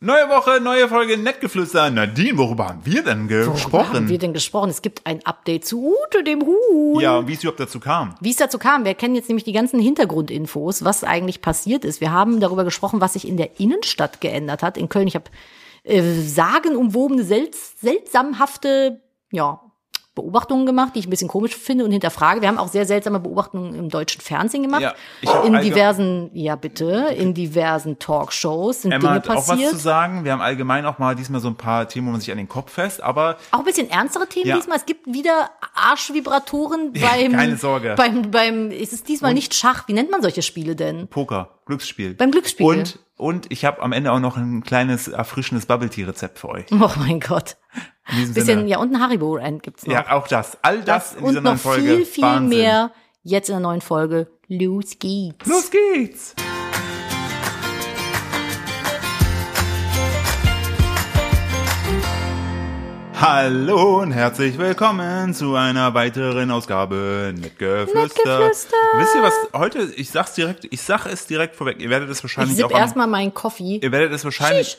Neue Woche, neue Folge Nettgeflüster. Nadine, worüber haben wir denn gesprochen? Worüber haben wir denn gesprochen? Es gibt ein Update zu Ute dem Huhn. ja, und wie es überhaupt dazu kam. Wie es dazu kam, wir kennen jetzt nämlich die ganzen Hintergrundinfos, was eigentlich passiert ist. Wir haben darüber gesprochen, was sich in der Innenstadt geändert hat. In Köln, ich habe äh, sagenumwobene, selts seltsamhafte, ja, Beobachtungen gemacht, die ich ein bisschen komisch finde und hinterfrage. Wir haben auch sehr seltsame Beobachtungen im deutschen Fernsehen gemacht. Ja, ich in diversen, ja bitte, in diversen Talkshows sind Emma Dinge hat auch was passiert. zu sagen. Wir haben allgemein auch mal diesmal so ein paar Themen, wo man sich an den Kopf fest, aber Auch ein bisschen ernstere Themen Ja. diesmal. Es gibt wieder Arschvibratoren Ja, beim. keine Sorge. Beim, beim, es ist diesmal nicht Schach. Wie nennt man solche Spiele denn? Poker, Glücksspiel. Beim Glücksspiel. Und, und ich habe am Ende auch noch ein kleines erfrischendes Bubble-Tea-Rezept für euch. Oh mein Gott. Bisschen, Sinne. ja, und ein Haribo-End gibt's noch. Ja, auch das. All das, in dieser und neuen Folge. viel, viel Wahnsinn. mehr jetzt in der neuen Folge. Los geht's. Los geht's! Hallo und herzlich willkommen zu einer weiteren Ausgabe Nettgeflüster. Nettgeflüster. Wisst ihr was heute? Ich sag's direkt, ich sag es direkt vorweg. Ihr werdet es Ich wahrscheinlich sipp auch erstmal meinen Coffee. ihr werdet es wahrscheinlich, Schisch.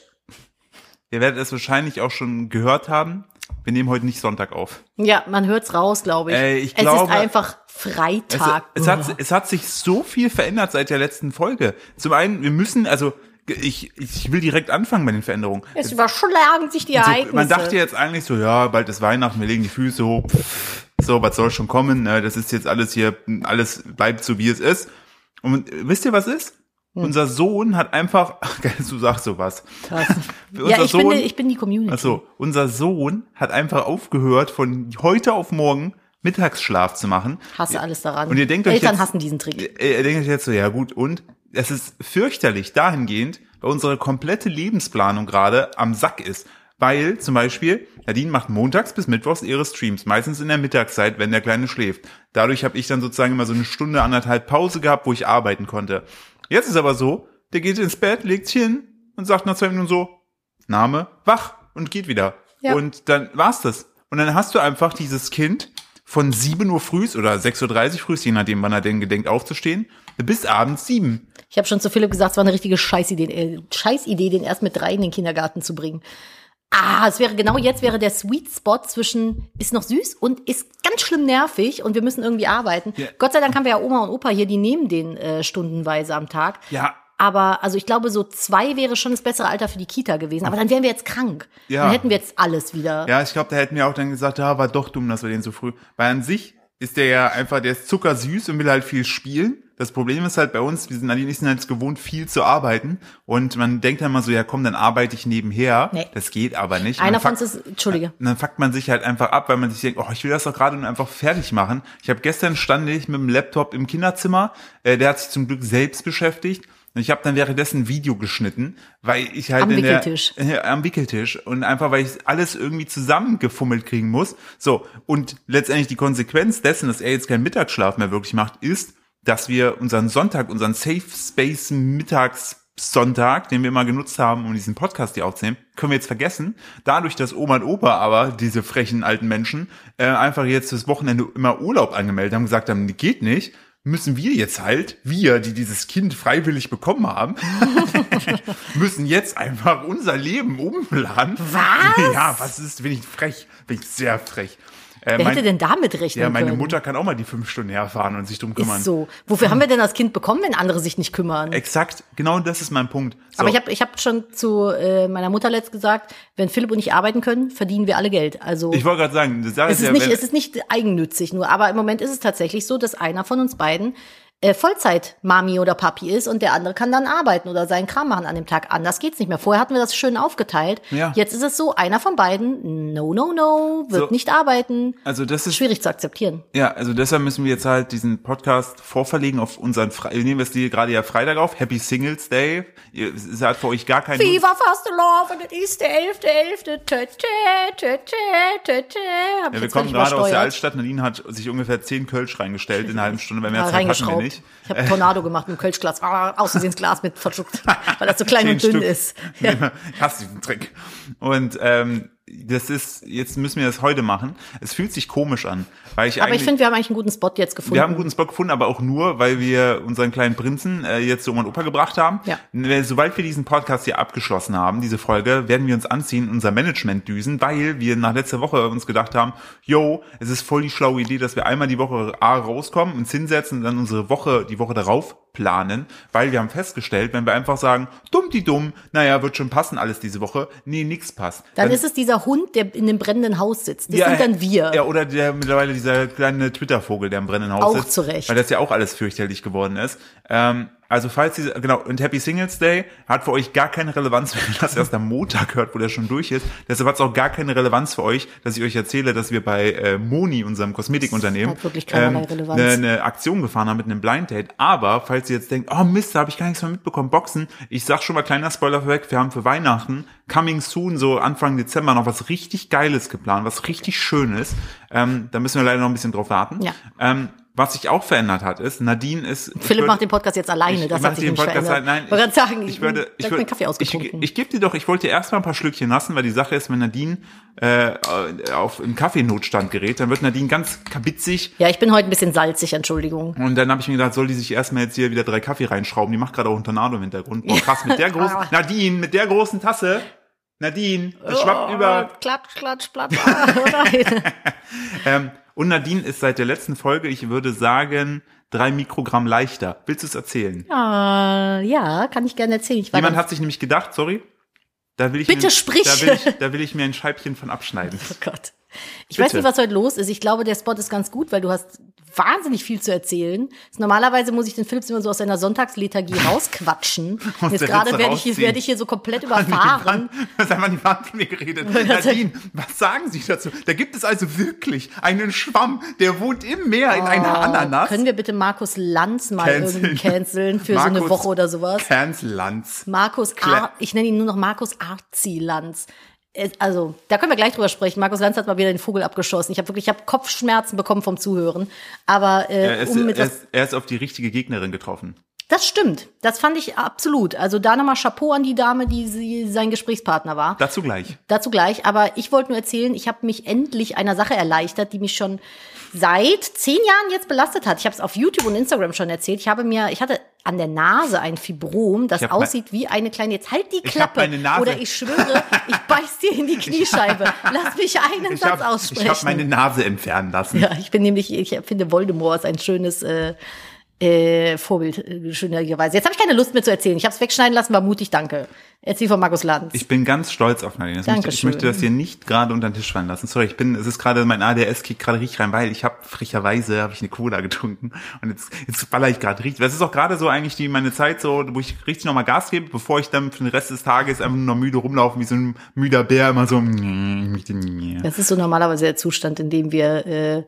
Ihr werdet es wahrscheinlich auch schon gehört haben. Wir nehmen heute nicht Sonntag auf. Ja, man hört's raus, glaube ich. Ey, ich es glaube- ist einfach Es, Freitag. es, hat, es hat sich so viel verändert seit der letzten Folge. Zum einen, wir müssen, also ich, ich will direkt anfangen bei den Veränderungen. es überschlagen sich die Also, Ereignisse. man dachte jetzt eigentlich so, ja, bald ist Weihnachten, wir legen die Füße hoch. So, was soll schon kommen? ne, Das ist jetzt alles hier, alles bleibt so, wie es ist. Und wisst ihr, was ist? Hm. Unser Sohn hat einfach, ach, du sagst sowas. Krass. Unser ja, ich bin, Sohn- ich bin die Community. Also, unser Sohn hat einfach aufgehört, von heute auf morgen Mittagsschlaf zu machen. Hasse alles daran. Und ihr denkt euch Eltern jetzt, hassen diesen Trick. Ihr denkt euch jetzt so, ja gut, und es ist fürchterlich dahingehend, weil unsere komplette Lebensplanung gerade am Sack ist. Weil zum Beispiel, Nadine macht montags bis mittwochs ihre Streams, meistens in der Mittagszeit, wenn der Kleine schläft. Dadurch habe ich dann sozusagen immer so eine Stunde, anderthalb Pause gehabt, wo ich arbeiten konnte. Jetzt ist aber so, der geht ins Bett, legt sich hin und sagt nach zwei Minuten so, Name, wach und geht wieder. Ja. Und dann war's das. Und dann hast du einfach dieses Kind von 7 Uhr frühs oder 6.30 Uhr frühs, je nachdem, wann er denn gedenkt aufzustehen, bis abends 7. Ich habe schon zu Philipp gesagt, es war eine richtige Scheißidee, äh, Scheißidee, den erst mit drei in den Kindergarten zu bringen. Ah, es wäre genau jetzt wäre der Sweet Spot zwischen ist noch süß und ist ganz schlimm nervig und wir müssen irgendwie arbeiten. Ja. Gott sei Dank haben wir ja Oma und Opa hier, die nehmen den äh, stundenweise am Tag. Ja, Aber also ich glaube, so zwei wäre schon das bessere Alter für die Kita gewesen. Aber dann wären wir jetzt krank. Ja. Dann hätten wir jetzt alles wieder. ja, ich glaube, da hätten wir auch dann gesagt, ja, war doch dumm, dass wir den so früh. Weil an sich ist der ja einfach, der ist zuckersüß und will halt viel spielen. Das Problem ist halt bei uns, wir sind sind halt gewohnt, viel zu arbeiten. Und man denkt dann mal so, ja komm, dann arbeite ich nebenher. Nee. Das geht aber nicht. Einer von uns ist, Entschuldige. Und dann fuckt man sich halt einfach ab, weil man sich denkt, oh, ich will das doch gerade nur einfach fertig machen. Ich habe gestern stand ich mit dem Laptop im Kinderzimmer, äh, der hat sich zum Glück selbst beschäftigt. Und ich habe dann währenddessen ein Video geschnitten, weil ich halt Am in der, Wickeltisch. äh, am Wickeltisch und einfach weil ich alles irgendwie zusammengefummelt kriegen muss. So und letztendlich die Konsequenz dessen, dass er jetzt keinen Mittagsschlaf mehr wirklich macht, ist, dass wir unseren Sonntag, unseren Safe Space Mittagssonntag, den wir immer genutzt haben, um diesen Podcast hier aufzunehmen, können wir jetzt vergessen. Dadurch, dass Oma und Opa aber, diese frechen alten Menschen, äh, einfach jetzt das Wochenende immer Urlaub angemeldet haben, gesagt haben, geht nicht, müssen wir jetzt halt, wir, die dieses Kind freiwillig bekommen haben, müssen jetzt einfach unser Leben umplanen. Was? Ja, was ist, bin ich frech, bin ich sehr frech. Äh, Wer mein- hätte denn damit rechnen ja, meine können? Mutter kann auch mal die fünf Stunden herfahren und sich drum kümmern. Ist so. Wofür haben wir denn das Kind bekommen, wenn andere sich nicht kümmern? Exakt, genau das ist mein Punkt. So, Aber ich habe ich hab schon zu äh, meiner Mutter letzt gesagt, wenn Philipp und ich arbeiten können, verdienen wir alle Geld. Also ich wollte gerade sagen, ist ist ja, nicht, wenn, es ist nicht eigennützig nur, aber im Moment ist es tatsächlich so, dass einer von uns beiden äh, Vollzeit-Mami oder Papi ist und der andere kann dann arbeiten oder seinen Kram machen an dem Tag. Anders geht's nicht mehr. Vorher hatten wir das schön aufgeteilt. Ja. Jetzt ist es so, einer von beiden, no, no, no, wird So. nicht arbeiten. also das ist Schwierig zu akzeptieren. Ja, also deshalb müssen wir jetzt halt diesen Podcast vorverlegen auf unseren Fre wir nehmen hier gerade ja Freitag auf, Happy Singles Day. Ihr- halt für euch gar kein Viva Fast Love und es ist der 11.11. Tö, tö, tö, tö, tö, tö. Hab ich ja, wir kommen gerade aus der. Altstadt. Nadine hat sich ungefähr zehn Kölsch reingestellt in einer halben Stunde, weil mehr Zeit hatten wir reingeschraubt. Nicht. Ich habe Tornado gemacht mit dem Kölschglas. Ah, aus Versehen ins Glas mit verschluckt, weil das so klein und dünn Stück. ist. Ja. Ich hasse diesen Trick. Und ähm, das ist, jetzt müssen wir das heute machen. Es fühlt sich komisch an, weil ich Aber ich finde, wir haben eigentlich einen guten Spot jetzt gefunden. wir haben einen guten Spot gefunden, aber auch nur, weil wir unseren kleinen Prinzen äh, jetzt zu Oma und Opa gebracht haben. Ja. Sobald wir diesen Podcast hier abgeschlossen haben, diese Folge, werden wir uns anziehen, unser Management düsen, weil wir nach letzter Woche uns gedacht haben, yo, es ist voll die schlaue Idee, dass wir einmal die Woche A rauskommen, uns hinsetzen und dann unsere Woche, die Woche darauf planen, weil wir haben festgestellt, wenn wir einfach sagen, dumm die dumm, naja, wird schon passen alles diese Woche, nee, nix passt. dann, ist es dieser Hund, der in dem brennenden Haus sitzt. Das sind dann wir. Ja, oder der mittlerweile dieser kleine Twitter-Vogel, der im brennenden Haus Auch sitzt. zu Recht. Weil das ja auch alles fürchterlich geworden ist. Ähm, also falls diese, genau, und Happy Singles Day hat für euch gar keine Relevanz, wenn ihr das erst am Montag hört, wo der schon durch ist. Deshalb hat es auch gar keine Relevanz für euch, dass ich euch erzähle, dass wir bei äh, Moni, unserem Kosmetikunternehmen, Relevanz. eine, eine Aktion gefahren haben mit einem Blind Date. Aber falls ihr jetzt denkt, oh Mist, da habe ich gar nichts mehr mitbekommen, Boxen, ich sag schon mal kleiner Spoiler vorweg, wir haben für Weihnachten, coming soon, so Anfang Dezember, noch was richtig Geiles geplant, was richtig Schönes. Ähm, da müssen wir leider noch ein bisschen drauf warten. Ja. Ähm, was sich auch verändert hat, ist, Nadine ist. ich Philipp würd- macht den Podcast jetzt alleine, ich das mach hat sich den nicht Podcast verändert. Nein, ich sagen, ich würde, ich würde, Kaffee ich, ausgetrunken. ich gebe dir doch, ich wollte dir erstmal ein paar Schlückchen lassen, weil die Sache ist, wenn Nadine äh, auf einen Kaffeenotstand gerät, dann wird Nadine ganz kabitzig ja, ich bin heute ein bisschen salzig, Entschuldigung. und dann habe ich mir gedacht, soll die sich erstmal jetzt hier wieder drei Kaffee reinschrauben? Die macht gerade auch einen Tornado im Hintergrund. Boah, krass, mit der großen, Nadine, mit der großen Tasse. Nadine, das schwappt über. Klatsch, klatsch, platsch. Oh. Ähm, und Nadine ist seit der letzten Folge, ich würde sagen, drei Mikrogramm leichter. Willst du es erzählen? Ah, ja, kann ich gerne erzählen. Ich Jemand hat sich nämlich gedacht, sorry, da will ich Bitte mir, sprich. Da will, ich, da will ich mir ein Scheibchen von abschneiden. Oh Gott. Ich Bitte. weiß nicht, was heute los ist. Ich glaube, der Spot ist ganz gut, weil du hast wahnsinnig viel zu erzählen. Normalerweise muss ich den Philips immer so aus seiner Sonntagslethargie rausquatschen. Jetzt gerade werde ich, werde ich hier so komplett überfahren. Haben an die Wand von mir geredet? Nadine, was sagen Sie dazu? Da gibt es also wirklich einen Schwamm, der wohnt im Meer in einer Ananas. Oh, Können wir bitte Markus Lanz mal Canceln. irgendwie canceln für so eine Markus Woche oder sowas? Lanz. Markus Ar ich nenne ihn nur noch Markus Arzi Lanz. Also, da können wir gleich drüber sprechen. Markus Lanz hat mal wieder den Vogel abgeschossen. Ich habe wirklich, ich habe Kopfschmerzen bekommen vom Zuhören. Aber äh, Er ist, um mit er, ist, er ist auf die richtige Gegnerin getroffen. das stimmt. Das fand ich absolut. Also da nochmal Chapeau an die Dame, die sie, sein Gesprächspartner war. Dazu gleich. Dazu gleich. Aber ich wollte nur erzählen, ich habe mich endlich einer Sache erleichtert, die mich schon seit zehn Jahren jetzt belastet hat. Ich habe es auf YouTube und Instagram schon erzählt. Ich habe mir, ich hatte an der Nase ein Fibrom, das Ich hab aussieht wie eine kleine. Jetzt halt die Ich hab Klappe. Nase- Oder ich schwöre, ich beiß dir in die Kniescheibe. Lass mich einen Ich Satz habe aussprechen. hab meine Nase entfernen lassen. ja, ich bin nämlich, ich finde Voldemort ist ein schönes äh, äh, Vorbild, äh, schönerweise. Jetzt habe ich keine Lust mehr zu erzählen. Ich habe es wegschneiden lassen, war mutig, danke. Erzähl von Markus Lanz. Ich bin ganz stolz auf Nadine. Das möchte, ich möchte das hier nicht gerade unter den Tisch fallen lassen. Sorry, ich bin, es ist gerade mein ADS kickt gerade richtig rein, weil ich habe frecherweise habe ich eine Cola getrunken und jetzt jetzt baller ich gerade richtig. Das ist auch gerade so eigentlich die meine Zeit so, wo ich richtig nochmal Gas gebe, bevor ich dann für den Rest des Tages einfach nur noch müde rumlaufen wie so ein müder Bär immer so. Das ist so normalerweise der Zustand, in dem wir äh,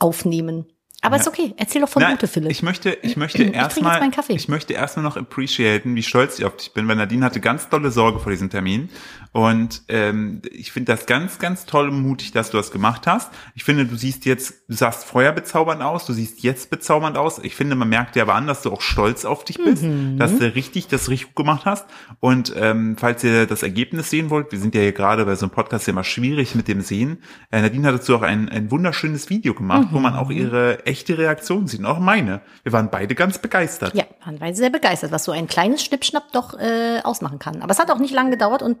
aufnehmen. Aber ist okay. Erzähl doch von Nein, Ute, Philipp. Ich möchte, ich möchte erstmal, ich möchte erstmal noch appreciaten, wie stolz ich auf dich bin, weil Nadine hatte ganz tolle Sorge vor diesem Termin. Und ähm, ich finde das ganz, ganz toll und mutig, dass du das gemacht hast. Ich finde, du siehst jetzt, du sahst vorher bezaubernd aus, du siehst jetzt bezaubernd aus. Ich finde, man merkt dir aber an, dass du auch stolz auf dich bist, Mhm. dass du richtig das richtig gut gemacht hast. Und ähm, falls ihr das Ergebnis sehen wollt, wir sind ja hier gerade bei so einem Podcast ja immer schwierig mit dem Sehen. Äh, Nadine hat dazu auch ein, ein wunderschönes Video gemacht, wo man auch Mhm. ihre echte Reaktion sieht, und auch meine. Wir waren beide ganz begeistert. ja, man war sehr begeistert, was so ein kleines Schnippschnapp doch äh, ausmachen kann. Aber es hat auch nicht lange gedauert und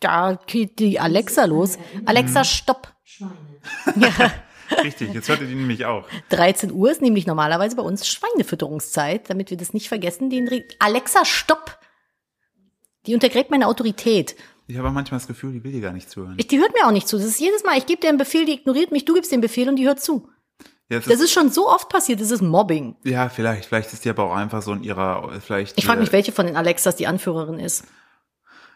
da geht die Alexa los. Alexa, stopp. Richtig, jetzt hört ihr die nämlich auch. 13 Uhr ist nämlich normalerweise bei uns Schweinefütterungszeit, damit wir das nicht vergessen. Den Re Alexa, stopp! Die untergräbt meine Autorität. Ich habe manchmal das Gefühl, die will dir gar nicht zuhören. Ich, die hört mir auch nicht zu. Das ist jedes Mal, ich gebe dir einen Befehl, die ignoriert mich, du gibst den Befehl und die hört zu. Jetzt Das ist schon so oft passiert, das ist Mobbing. ja, vielleicht, vielleicht ist die aber auch einfach so in ihrer, vielleicht. Ich frage mich, welche von den Alexas die Anführerin ist.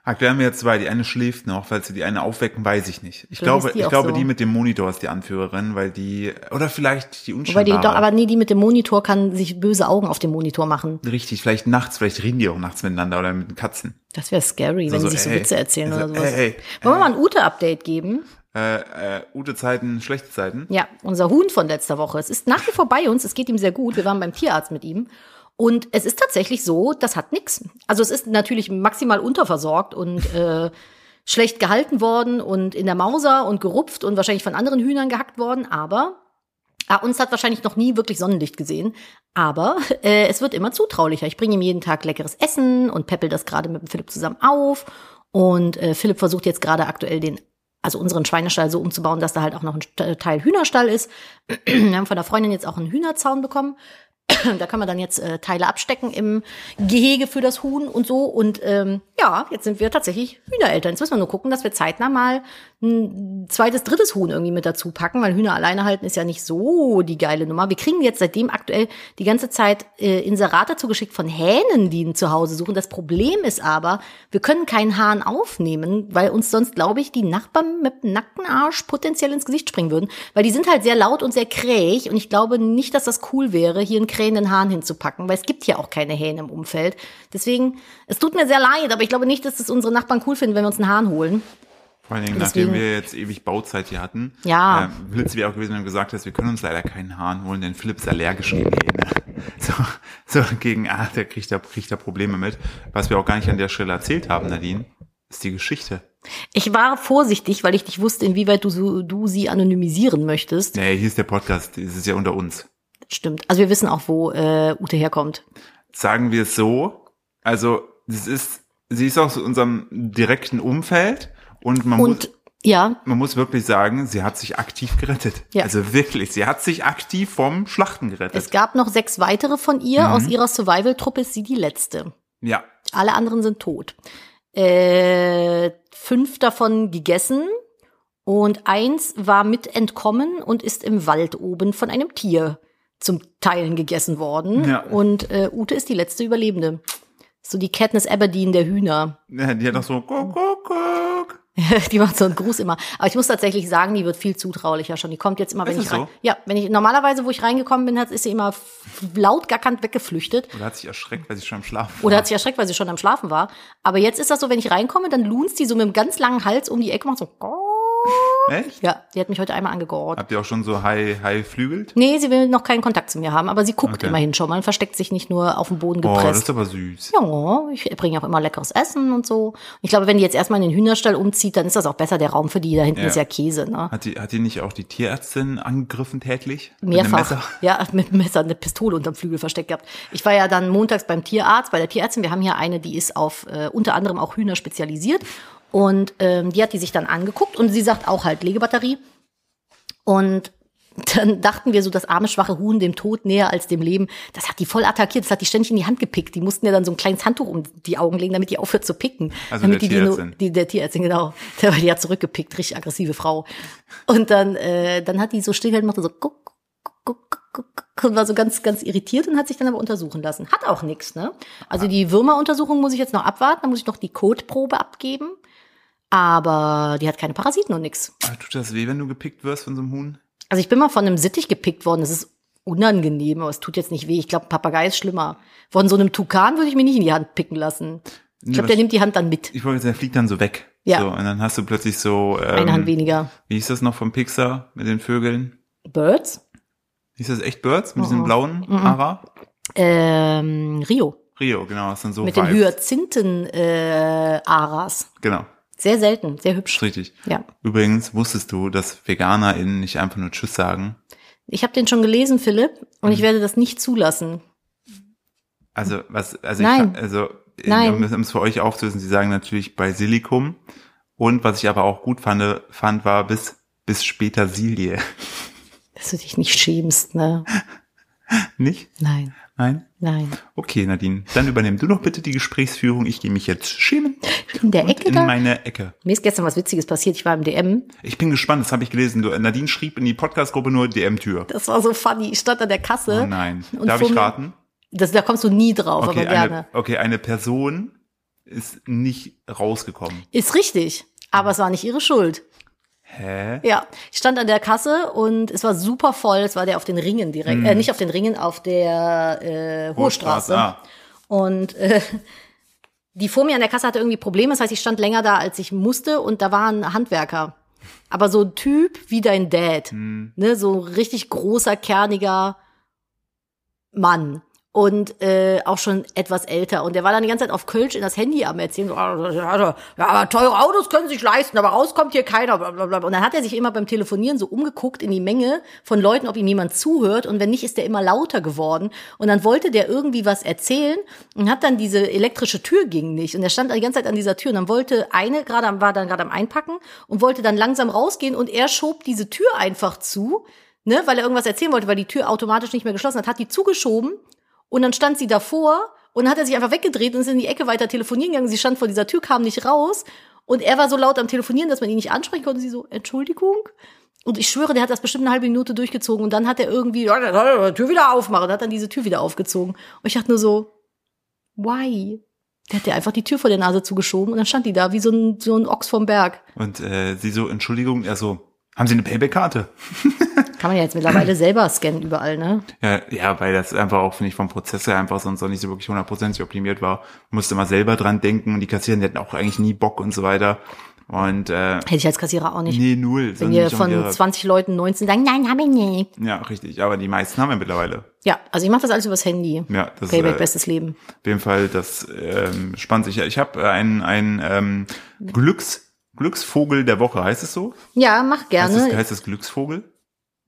Erklären wir jetzt zwei. Die eine schläft noch, falls sie die eine aufwecken, weiß ich nicht. Ich Vielleicht glaube, ist die ich glaube, so. die mit dem Monitor ist die Anführerin, weil die, oder vielleicht die unscheinbare. die doch, aber nee, die mit dem Monitor kann sich böse Augen auf dem Monitor machen. Richtig, vielleicht nachts, vielleicht reden die auch nachts miteinander oder mit den Katzen. Das wäre scary, wenn so, die sich so ey, Witze erzählen also, oder sowas. ey, ey, Wollen wir mal ein Ute-Update geben? Äh, äh, gute Zeiten, schlechte Zeiten. Ja, unser Huhn von letzter Woche. Es ist nach wie vor bei uns. Es geht ihm sehr gut. Wir waren beim Tierarzt mit ihm. Und es ist tatsächlich so, das hat nix. Also es ist natürlich maximal unterversorgt und äh, schlecht gehalten worden und in der Mauser und gerupft und wahrscheinlich von anderen Hühnern gehackt worden, aber Ah, uns hat wahrscheinlich noch nie wirklich Sonnenlicht gesehen, aber äh, es wird immer zutraulicher. Ich bringe ihm jeden Tag leckeres Essen und peppel das gerade mit Philipp zusammen auf. Und äh, Philipp versucht jetzt gerade aktuell den, also unseren Schweinestall so umzubauen, dass da halt auch noch ein Teil Hühnerstall ist. Wir haben von der Freundin jetzt auch einen Hühnerzaun bekommen. da kann man dann jetzt äh, Teile abstecken im Gehege für das Huhn und so. Und ähm, ja, jetzt sind wir tatsächlich Hühnereltern. Jetzt müssen wir nur gucken, dass wir zeitnah mal ein zweites, drittes Huhn irgendwie mit dazu packen, weil Hühner alleine halten ist ja nicht so die geile Nummer. Wir kriegen jetzt seitdem aktuell die ganze Zeit äh, Inserate zugeschickt von Hähnen, die ein Zuhause suchen. Das Problem ist aber, wir können keinen Hahn aufnehmen, weil uns sonst, glaube ich, die Nachbarn mit dem nackten Arsch potenziell ins Gesicht springen würden, weil die sind halt sehr laut und sehr krähig und ich glaube nicht, dass das cool wäre, hier einen krähenden Hahn hinzupacken, weil es gibt hier auch keine Hähne im Umfeld. Deswegen, es tut mir sehr leid, aber ich glaube nicht, dass das unsere Nachbarn cool finden, wenn wir uns einen Hahn holen. Vor allen Dingen, Deswegen- nachdem wir jetzt ewig Bauzeit hier hatten. Ja. Ähm, Blitz wäre auch gewesen, wenn du gesagt hast, wir können uns leider keinen Hahn holen, denn Philipp ist allergisch gegen Hähne. So, so gegen, ah, der kriegt da, kriegt da Probleme mit. Was wir auch gar nicht an der Stelle erzählt haben, Nadine, ist die Geschichte. Ich war vorsichtig, weil ich nicht wusste, inwieweit du, so- du sie anonymisieren möchtest. Nee, hier ist der Podcast, es ist ja unter uns. Stimmt. Also wir wissen auch, wo äh, Ute herkommt. Sagen wir es so, also, es ist, sie ist aus unserem direkten Umfeld und man muss, Und ja, man muss wirklich sagen, sie hat sich aktiv gerettet. Ja. Also wirklich, sie hat sich aktiv vom Schlachten gerettet. es gab noch sechs weitere von ihr. Mhm. Aus ihrer Survival-Truppe ist sie die letzte. ja, Alle anderen sind tot. Äh, fünf davon gegessen und eins war mit entkommen und ist im Wald oben von einem Tier zum Teilen gegessen worden. Ja. Und äh, Ute ist die letzte Überlebende. So die Katniss Aberdeen der Hühner. Ja, die hat doch so, guck, guck, guck. die macht so einen Gruß immer. Aber ich muss tatsächlich sagen, die wird viel zutraulicher schon. Die kommt jetzt immer, wenn Ist ich rein. so? Ja, wenn ich normalerweise, wo ich reingekommen bin, hat, ist sie immer laut gackernd weggeflüchtet. Oder hat sich erschreckt, weil sie schon am Schlafen Oder war. hat sich erschreckt, weil sie schon am Schlafen war. Aber jetzt ist das so, wenn ich reinkomme, dann lunzt die so mit einem ganz langen Hals um die Ecke, macht so. Echt? Ja, die hat mich heute einmal angegort. Habt ihr auch schon so high, high flügelt? Nee, sie will noch keinen Kontakt zu mir haben, aber sie guckt Okay. immerhin schon mal und versteckt sich nicht nur auf dem Boden Oh, das gepresst. ist aber süß. Ja, ich bringe auch immer leckeres Essen und so. Ich glaube, wenn die jetzt erstmal in den Hühnerstall umzieht, dann ist das auch besser der Raum für die. Da hinten Ja. ist ja Käse, ne? Hat die, hat die nicht auch die Tierärztin angegriffen? Mit einem Mehrfach. Messer? Ja, mit einem Messer, eine Pistole unterm Flügel versteckt gehabt. Ich war ja dann montags beim Tierarzt, bei der Tierärztin. Wir haben hier eine, die ist auf äh, unter anderem auch Hühner spezialisiert. Und ähm, die hat die sich dann angeguckt und sie sagt auch halt Legebatterie. Und dann dachten wir so, das arme, schwache Huhn dem Tod näher als dem Leben. Das hat die voll attackiert, das hat die ständig in die Hand gepickt. Die mussten ja dann so ein kleines Handtuch um die Augen legen, damit die aufhört zu picken. Also damit der die, Tierärztin. die, der Tierärztin, genau. Der, die hat zurückgepickt, richtig aggressive Frau. Und dann, äh, dann hat die so still und machte so guck, guck, guck, guck, guck, und war so ganz, ganz irritiert und hat sich dann aber untersuchen lassen. Hat auch nichts, ne? Also die Würmeruntersuchung muss ich jetzt noch abwarten, dann muss ich noch die Kotprobe abgeben. Aber die hat keine Parasiten und nix. Ah, Tut das weh, wenn du gepickt wirst von so einem Huhn? Also ich bin mal von einem Sittich gepickt worden. Das ist unangenehm, aber es tut jetzt nicht weh. Ich glaube, ein Papagei ist schlimmer. Von so einem Tukan würde ich mir nicht in die Hand picken lassen. Ich glaube, der nimmt die Hand dann mit. Ich wollte sagen, der fliegt dann so weg. Ja. So, und dann hast du plötzlich so, ähm, Eine Hand weniger. wie hieß das noch vom Pixar mit den Vögeln? Birds? Hieß das echt Birds mit Mhm. diesem blauen Ara? Ähm, Rio. Rio, genau, das sind so Mit den Vibes. Hyazinthen äh, Aras. Genau, Sehr selten, sehr hübsch. richtig. Ja. Übrigens wusstest du, dass VeganerInnen nicht einfach nur Tschüss sagen. Ich habe den schon gelesen, Philipp, und Mhm. ich werde das nicht zulassen. Also, was, also, Nein. ich, also, Nein. um es- um es für euch aufzulösen, sie sagen natürlich Basilikum. Und was ich aber auch gut fand, fand war bis, bis später Silie. Dass du dich nicht schämst, ne? Nicht? Nein, Nein? nein. Okay, Nadine. Dann übernimm du noch bitte die Gesprächsführung. Ich gehe mich jetzt schämen. In der Ecke in da? meine Ecke. Mir ist gestern was Witziges passiert. Ich war im DM. Ich bin gespannt, das habe ich gelesen. Nadine schrieb in die Podcast-Gruppe nur DM-Tür. Das war so funny. Ich stand an der Kasse. Oh nein. Und Darf ich raten? Das, da kommst du nie drauf, Okay aber gerne. eine, okay, eine Person ist nicht rausgekommen. Ist richtig. Aber es war nicht ihre Schuld. Hä? Ja, ich stand an der Kasse und es war super voll. Es war der auf den Ringen direkt, äh, nicht auf den Ringen, auf der äh, Hohe Straße. Ah, Und äh, die vor mir an der Kasse hatte irgendwie Probleme. Das heißt, ich stand länger da, als ich musste und da war ein Handwerker. Aber so ein Typ wie dein Dad. Ne, so richtig großer, kerniger Mann. Und äh, auch schon etwas älter. Und der war dann die ganze Zeit auf Kölsch in das Handy am Erzählen. So, ja, ja, teure Autos können sich leisten, aber rauskommt hier keiner. Blablabla. Und dann hat er sich immer beim Telefonieren so umgeguckt in die Menge von Leuten, ob ihm jemand zuhört. Und wenn nicht, ist der immer lauter geworden. Und dann wollte der irgendwie was erzählen und hat dann diese elektrische Tür ging nicht. Und er stand die ganze Zeit an dieser Tür. Und dann wollte eine gerade war dann gerade am Einpacken und wollte dann langsam rausgehen. Und er schob diese Tür einfach zu. Ne, weil er irgendwas erzählen wollte, weil die Tür automatisch nicht mehr geschlossen hat, hat die zugeschoben und dann stand sie davor und dann hat er sich einfach weggedreht und ist in die Ecke weiter telefonieren gegangen. Sie stand vor dieser Tür, kam nicht raus. Und er war so laut am Telefonieren, dass man ihn nicht ansprechen konnte. Sie so, Entschuldigung? Und ich schwöre, der hat das bestimmt eine halbe Minute durchgezogen. Und dann hat er irgendwie, ja, der soll die Tür wieder aufmachen. Und hat dann diese Tür wieder aufgezogen. Und ich dachte nur so, why? Der hat ja einfach die Tür vor der Nase zugeschoben und dann stand die da wie so ein, so ein Ochs vom Berg. Und äh, sie so, Entschuldigung, er so, haben Sie eine Payback-Karte? Kann man ja jetzt mittlerweile selber scannen überall, ne? Ja, ja, weil das einfach auch, finde ich, vom Prozess her einfach sonst auch nicht so wirklich hundertprozentig optimiert war. Musste mal selber dran denken und die Kassierer, die hatten auch eigentlich nie Bock und so weiter. Und äh, Hätte ich als Kassierer auch nicht. nee, null. Wenn ihr von ihre- 20 Leuten 19 sagen, nein, hab ich nicht. Ja, richtig. Aber die meisten haben wir mittlerweile. Ja, also ich mache das alles übers Handy. Ja, das Payback, äh, bestes Leben. Auf jeden Fall, das ähm, spannt sich. ja. Ich habe einen, einen ähm, Glücks, Glücksvogel der Woche, heißt es so? Ja, mach Heißt gerne. es, heißt es Glücksvogel?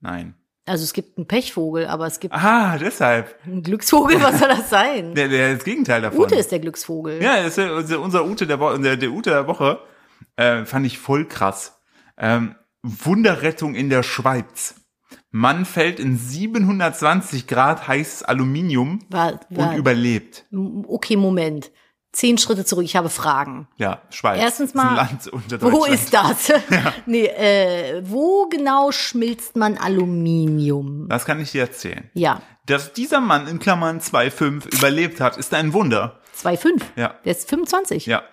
Nein. Also es gibt einen Pechvogel, aber es gibt Ah, deshalb. einen Glücksvogel. Was soll das sein? Der, der das Gegenteil davon. Ute ist der Glücksvogel. Ja, das ist unser Ute der Woche, der, der Ute der Woche äh, fand ich voll krass. Ähm, Wunderrettung in der Schweiz. Mann fällt in 720 Grad heißes Aluminium War, war, und überlebt. okay, Moment. Zehn Schritte zurück, ich habe Fragen. Ja, Schweiz. Erstens ist mal, unter Wo ist das? Nee, äh, wo genau schmilzt man Aluminium? Das kann ich dir erzählen. Ja, Dass dieser Mann in Klammern 2,5 überlebt hat, ist ein Wunder. 2,5. Ja. Der ist 25. Ja.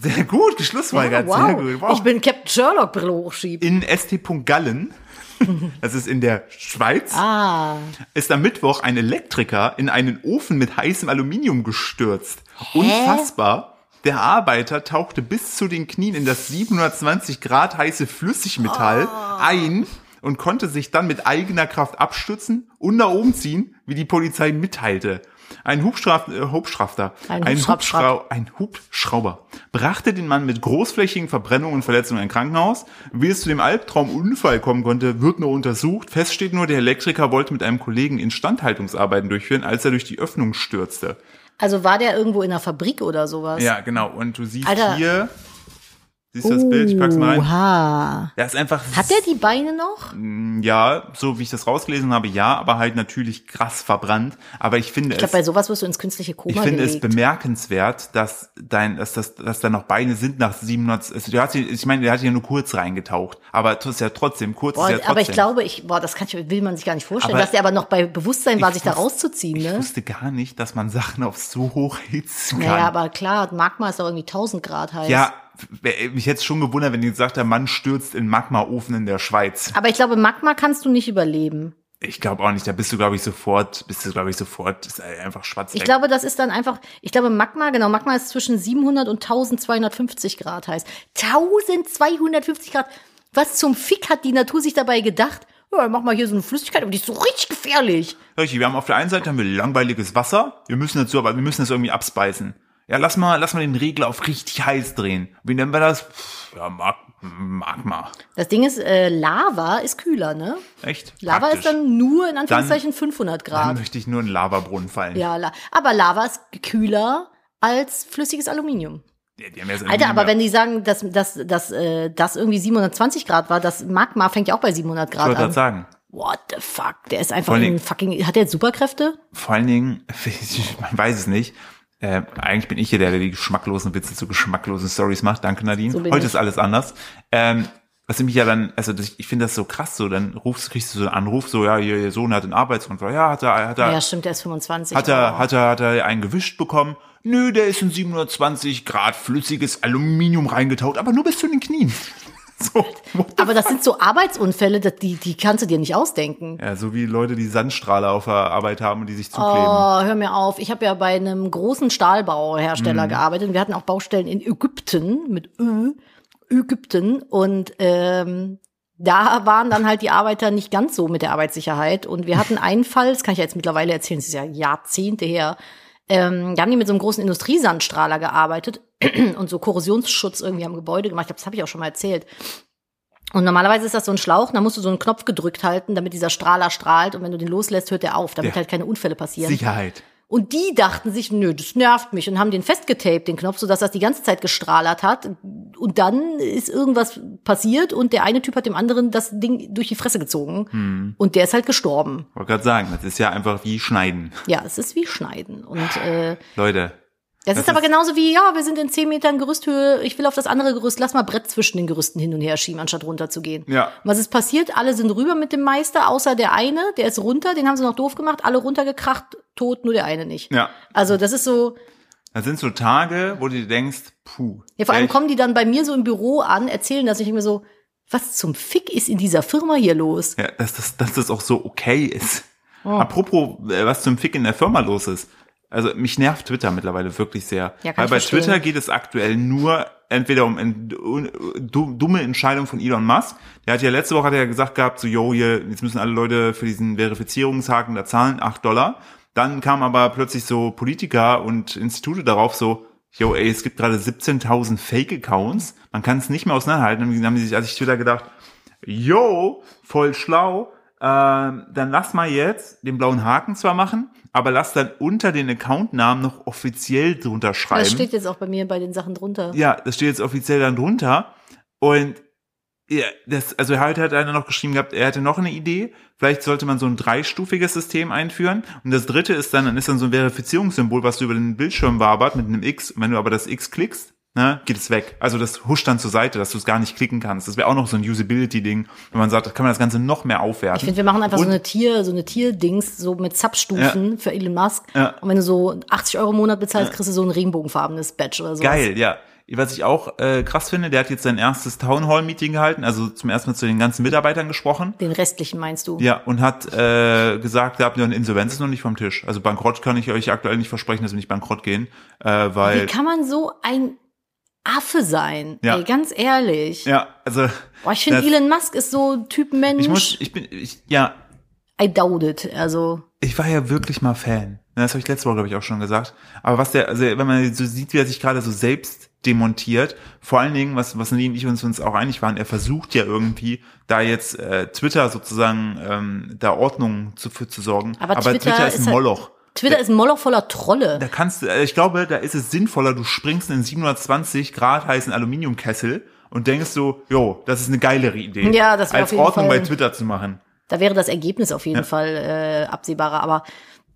Sehr gut, geschlussfolgert, wow. sehr gut. Wow. Ich bin Captain Sherlock Brille hochschieben. in St. Gallen, das ist in der Schweiz, Ah, ist am Mittwoch ein Elektriker in einen Ofen mit heißem Aluminium gestürzt. Unfassbar. Der Arbeiter tauchte bis zu den Knien in das 720 Grad heiße Flüssigmetall ein und konnte sich dann mit eigener Kraft abstützen und nach oben ziehen, wie die Polizei mitteilte. Ein äh, Hubschrafter, Ein ein, Hubschrauber. Hubschrau ein Hubschrauber brachte den Mann mit großflächigen Verbrennungen und Verletzungen in ein Krankenhaus. Wie es zu dem Albtraumunfall kommen konnte, wird nur untersucht. Fest steht nur, der Elektriker wollte mit einem Kollegen Instandhaltungsarbeiten durchführen, als er durch die Öffnung stürzte. also war der irgendwo in einer Fabrik oder sowas? Ja, genau. Und du siehst Alter. hier, siehst du das Bild? Ich pack's mal rein. Oha. Der ist einfach, Hat der die Beine noch? ja, so wie ich das rausgelesen habe, ja, aber halt natürlich krass verbrannt. Aber ich finde Ich glaube, es, bei sowas wirst du ins künstliche Koma ich finde es gelegt. bemerkenswert, dass dein, dass das, dass da noch Beine sind nach 700, also der hat ich meine, der hat ja nur kurz reingetaucht. Aber das ist ja trotzdem, kurz Boah, ist ja trotzdem. aber ich glaube, ich, boah, das kann ich, will man sich gar nicht vorstellen, Aber dass der aber noch bei Bewusstsein war, ich sich da wusste- rauszuziehen, Ich ne? wusste gar nicht, dass man Sachen auf so hoch hitzen kann. Naja, aber klar, Magma ist doch irgendwie 1000 Grad heiß. ja, mich hätte schon gewundert, wenn die gesagt der Mann stürzt in Magmaofen in der Schweiz. Aber ich glaube, Magma kannst du nicht überleben. Ich glaube auch nicht, da bist du, glaube ich, sofort, bist du, glaube ich, sofort, ist einfach schwarz Ich glaube, das ist dann einfach, ich glaube, Magma, genau, Magma ist zwischen 700 und 1250 Grad heiß. 1250 Grad. Was zum Fick hat die Natur sich dabei gedacht? Ja, mach mal hier so eine Flüssigkeit, aber die ist so richtig gefährlich. Richtig, wir haben auf der einen Seite haben wir langweiliges Wasser, wir müssen dazu, aber wir müssen das irgendwie abspeisen. Ja, lass mal, lass mal den Regler auf richtig heiß drehen. Wie nennen wir das? Pff, Ja, Mag Magma. Das Ding ist, äh, Lava ist kühler, ne? Echt? Lava Praktisch. ist dann nur in Anführungszeichen 500 Dann Grad. möchte ich nur in einen Lavabrunnen fallen. Ja, aber Lava ist kühler als flüssiges Aluminium. Die, die haben ja Alter, aber irgendwie- wenn die sagen, dass, dass, dass äh, das irgendwie 720 Grad war, das Magma fängt ja auch bei 700 ich Grad wollte an. gerade sagen, What the fuck? Der ist einfach ein fucking. Hat der jetzt Superkräfte? vor allen Dingen, man weiß es nicht, äh, eigentlich bin ich hier der, der die geschmacklosen Witze zu geschmacklosen Stories macht. Danke, Nadine. So Heute ich. ist alles anders. Ähm, was mich ja dann, also das, ich finde das so krass, so dann rufst, kriegst du so einen Anruf, so ja, ihr, ihr Sohn hat einen Arbeitsunfall, ja, hat er, hat er, Ja, stimmt, der ist 25. hat er, hat er, hat er einen gewischt bekommen? Nö, der ist in 720 Grad flüssiges Aluminium reingetaucht, aber nur bis zu den Knien. So, Aber das sind so Arbeitsunfälle, die, die kannst du dir nicht ausdenken. ja, so wie Leute, die Sandstrahler auf der Arbeit haben und die sich zukleben. Oh, hör mir auf. Ich habe ja bei einem großen Stahlbauhersteller Mhm. gearbeitet. Wir hatten auch Baustellen in Ägypten mit Ö, Ägypten. Und ähm, da waren dann halt die Arbeiter nicht ganz so mit der Arbeitssicherheit. Und wir hatten einen Fall, das kann ich ja jetzt mittlerweile erzählen, das ist ja Jahrzehnte her. Ähm, da haben die mit so einem großen Industriesandstrahler gearbeitet und so Korrosionsschutz irgendwie am Gebäude gemacht. Ich glaube, das habe ich auch schon mal erzählt. Und normalerweise ist das so ein Schlauch, da musst du so einen Knopf gedrückt halten, damit dieser Strahler strahlt und wenn du den loslässt, hört er auf, damit Ja. halt keine Unfälle passieren. Sicherheit. Und die dachten sich, nö, das nervt mich und haben den festgetaped, den Knopf, sodass das die ganze Zeit gestrahlert hat. Und dann ist irgendwas passiert und der eine Typ hat dem anderen das Ding durch die Fresse gezogen. Hm. Und der ist halt gestorben. Wollte gerade sagen, das ist ja einfach wie Schneiden. Ja, es ist wie Schneiden. Und äh, Leute, das, Das ist aber ist- genauso wie, ja, wir sind in 10 Metern Gerüsthöhe, ich will auf das andere Gerüst, lass mal Brett zwischen den Gerüsten hin und her schieben, anstatt runterzugehen. Ja. Was ist passiert? Alle sind rüber mit dem Meister, außer der eine, der ist runter, den haben sie noch doof gemacht, alle runtergekracht, tot, nur der eine nicht. ja. Also das ist so, Das sind so Tage, wo du dir denkst, puh. ja, vor allem echt, kommen die dann bei mir so im Büro an, erzählen das, ich denke mir so, was zum Fick ist in dieser Firma hier los? Ja, dass das, dass das auch so okay ist. Oh. Apropos, äh, was zum Fick in der Firma los ist. Also mich nervt Twitter mittlerweile wirklich sehr. Ja, Weil bei verstehen. Twitter geht es aktuell nur entweder um du- dumme Entscheidungen von Elon Musk. Der hat ja letzte Woche hat er ja gesagt gehabt, so, yo, hier, jetzt müssen alle Leute für diesen Verifizierungshaken da zahlen, 8 Dollar. Dann kamen aber plötzlich so Politiker und Institute darauf so, yo, ey, es gibt gerade 17.000 Fake-Accounts. Man kann es nicht mehr auseinanderhalten. Dann haben die sich, als ich Twitter gedacht, yo, voll schlau, ähm, dann lass mal jetzt den blauen Haken zwar machen, aber lass dann unter den Accountnamen noch offiziell drunter schreiben. Das steht jetzt auch bei mir bei den Sachen drunter. ja, das steht jetzt offiziell dann drunter. Und ja, das, also heute hat einer noch geschrieben gehabt, er hätte noch eine Idee. Vielleicht sollte man so ein dreistufiges System einführen. Und das dritte ist dann, dann ist dann so ein Verifizierungssymbol, was du über den Bildschirm wabert mit einem X. Und wenn du aber das X klickst, ne, geht es weg. Also das huscht dann zur Seite, dass du es gar nicht klicken kannst. Das wäre auch noch so ein Usability-Ding, wenn man sagt, da kann man das Ganze noch mehr aufwerten. Ich finde, wir machen einfach so Und- eine Tier, so eine Tier-Dings, so mit Substufen für Elon Musk. Ja. Und wenn du so 80 Euro im Monat bezahlst, kriegst du so ein regenbogenfarbenes Badge oder so. Geil, ja. Was ich auch äh, krass finde, der hat jetzt sein erstes Town Hall Meeting gehalten, also zum ersten Mal zu den ganzen Mitarbeitern gesprochen. Den restlichen meinst du? Ja, und hat äh, gesagt, gehabt, ja, eine Insolvenz ist noch nicht vom Tisch. Also Bankrott kann ich euch aktuell nicht versprechen, dass wir nicht bankrott gehen, äh, Wie weil kann man so ein Affe sein? Ja. Ey, ganz ehrlich. ja, also Boah, ich finde, Elon Musk ist so ein Typ Mensch. ich muss, ich bin, ich, ja, I doubt it. Also, ich war ja wirklich mal Fan. Das habe ich letzte Woche glaube ich auch schon gesagt. Aber was der, also wenn man so sieht, wie er sich gerade so selbst demontiert, vor allen Dingen, was was Nadine und ich uns uns auch einig waren, er versucht ja irgendwie da jetzt äh, Twitter sozusagen ähm, da Ordnung zu, für zu sorgen. Aber Twitter ist ist ein halt- Moloch. Twitter ist ein Moloch voller Trolle. Da kannst du, äh, ich glaube, da ist es sinnvoller, du springst in einen 720 Grad heißen Aluminiumkessel und denkst so, jo, das ist eine geilere Idee. Ja, das wäre Als auf jeden Ordnung Fall- bei Twitter zu machen. Da wäre das Ergebnis auf jeden Fall äh, absehbarer. Aber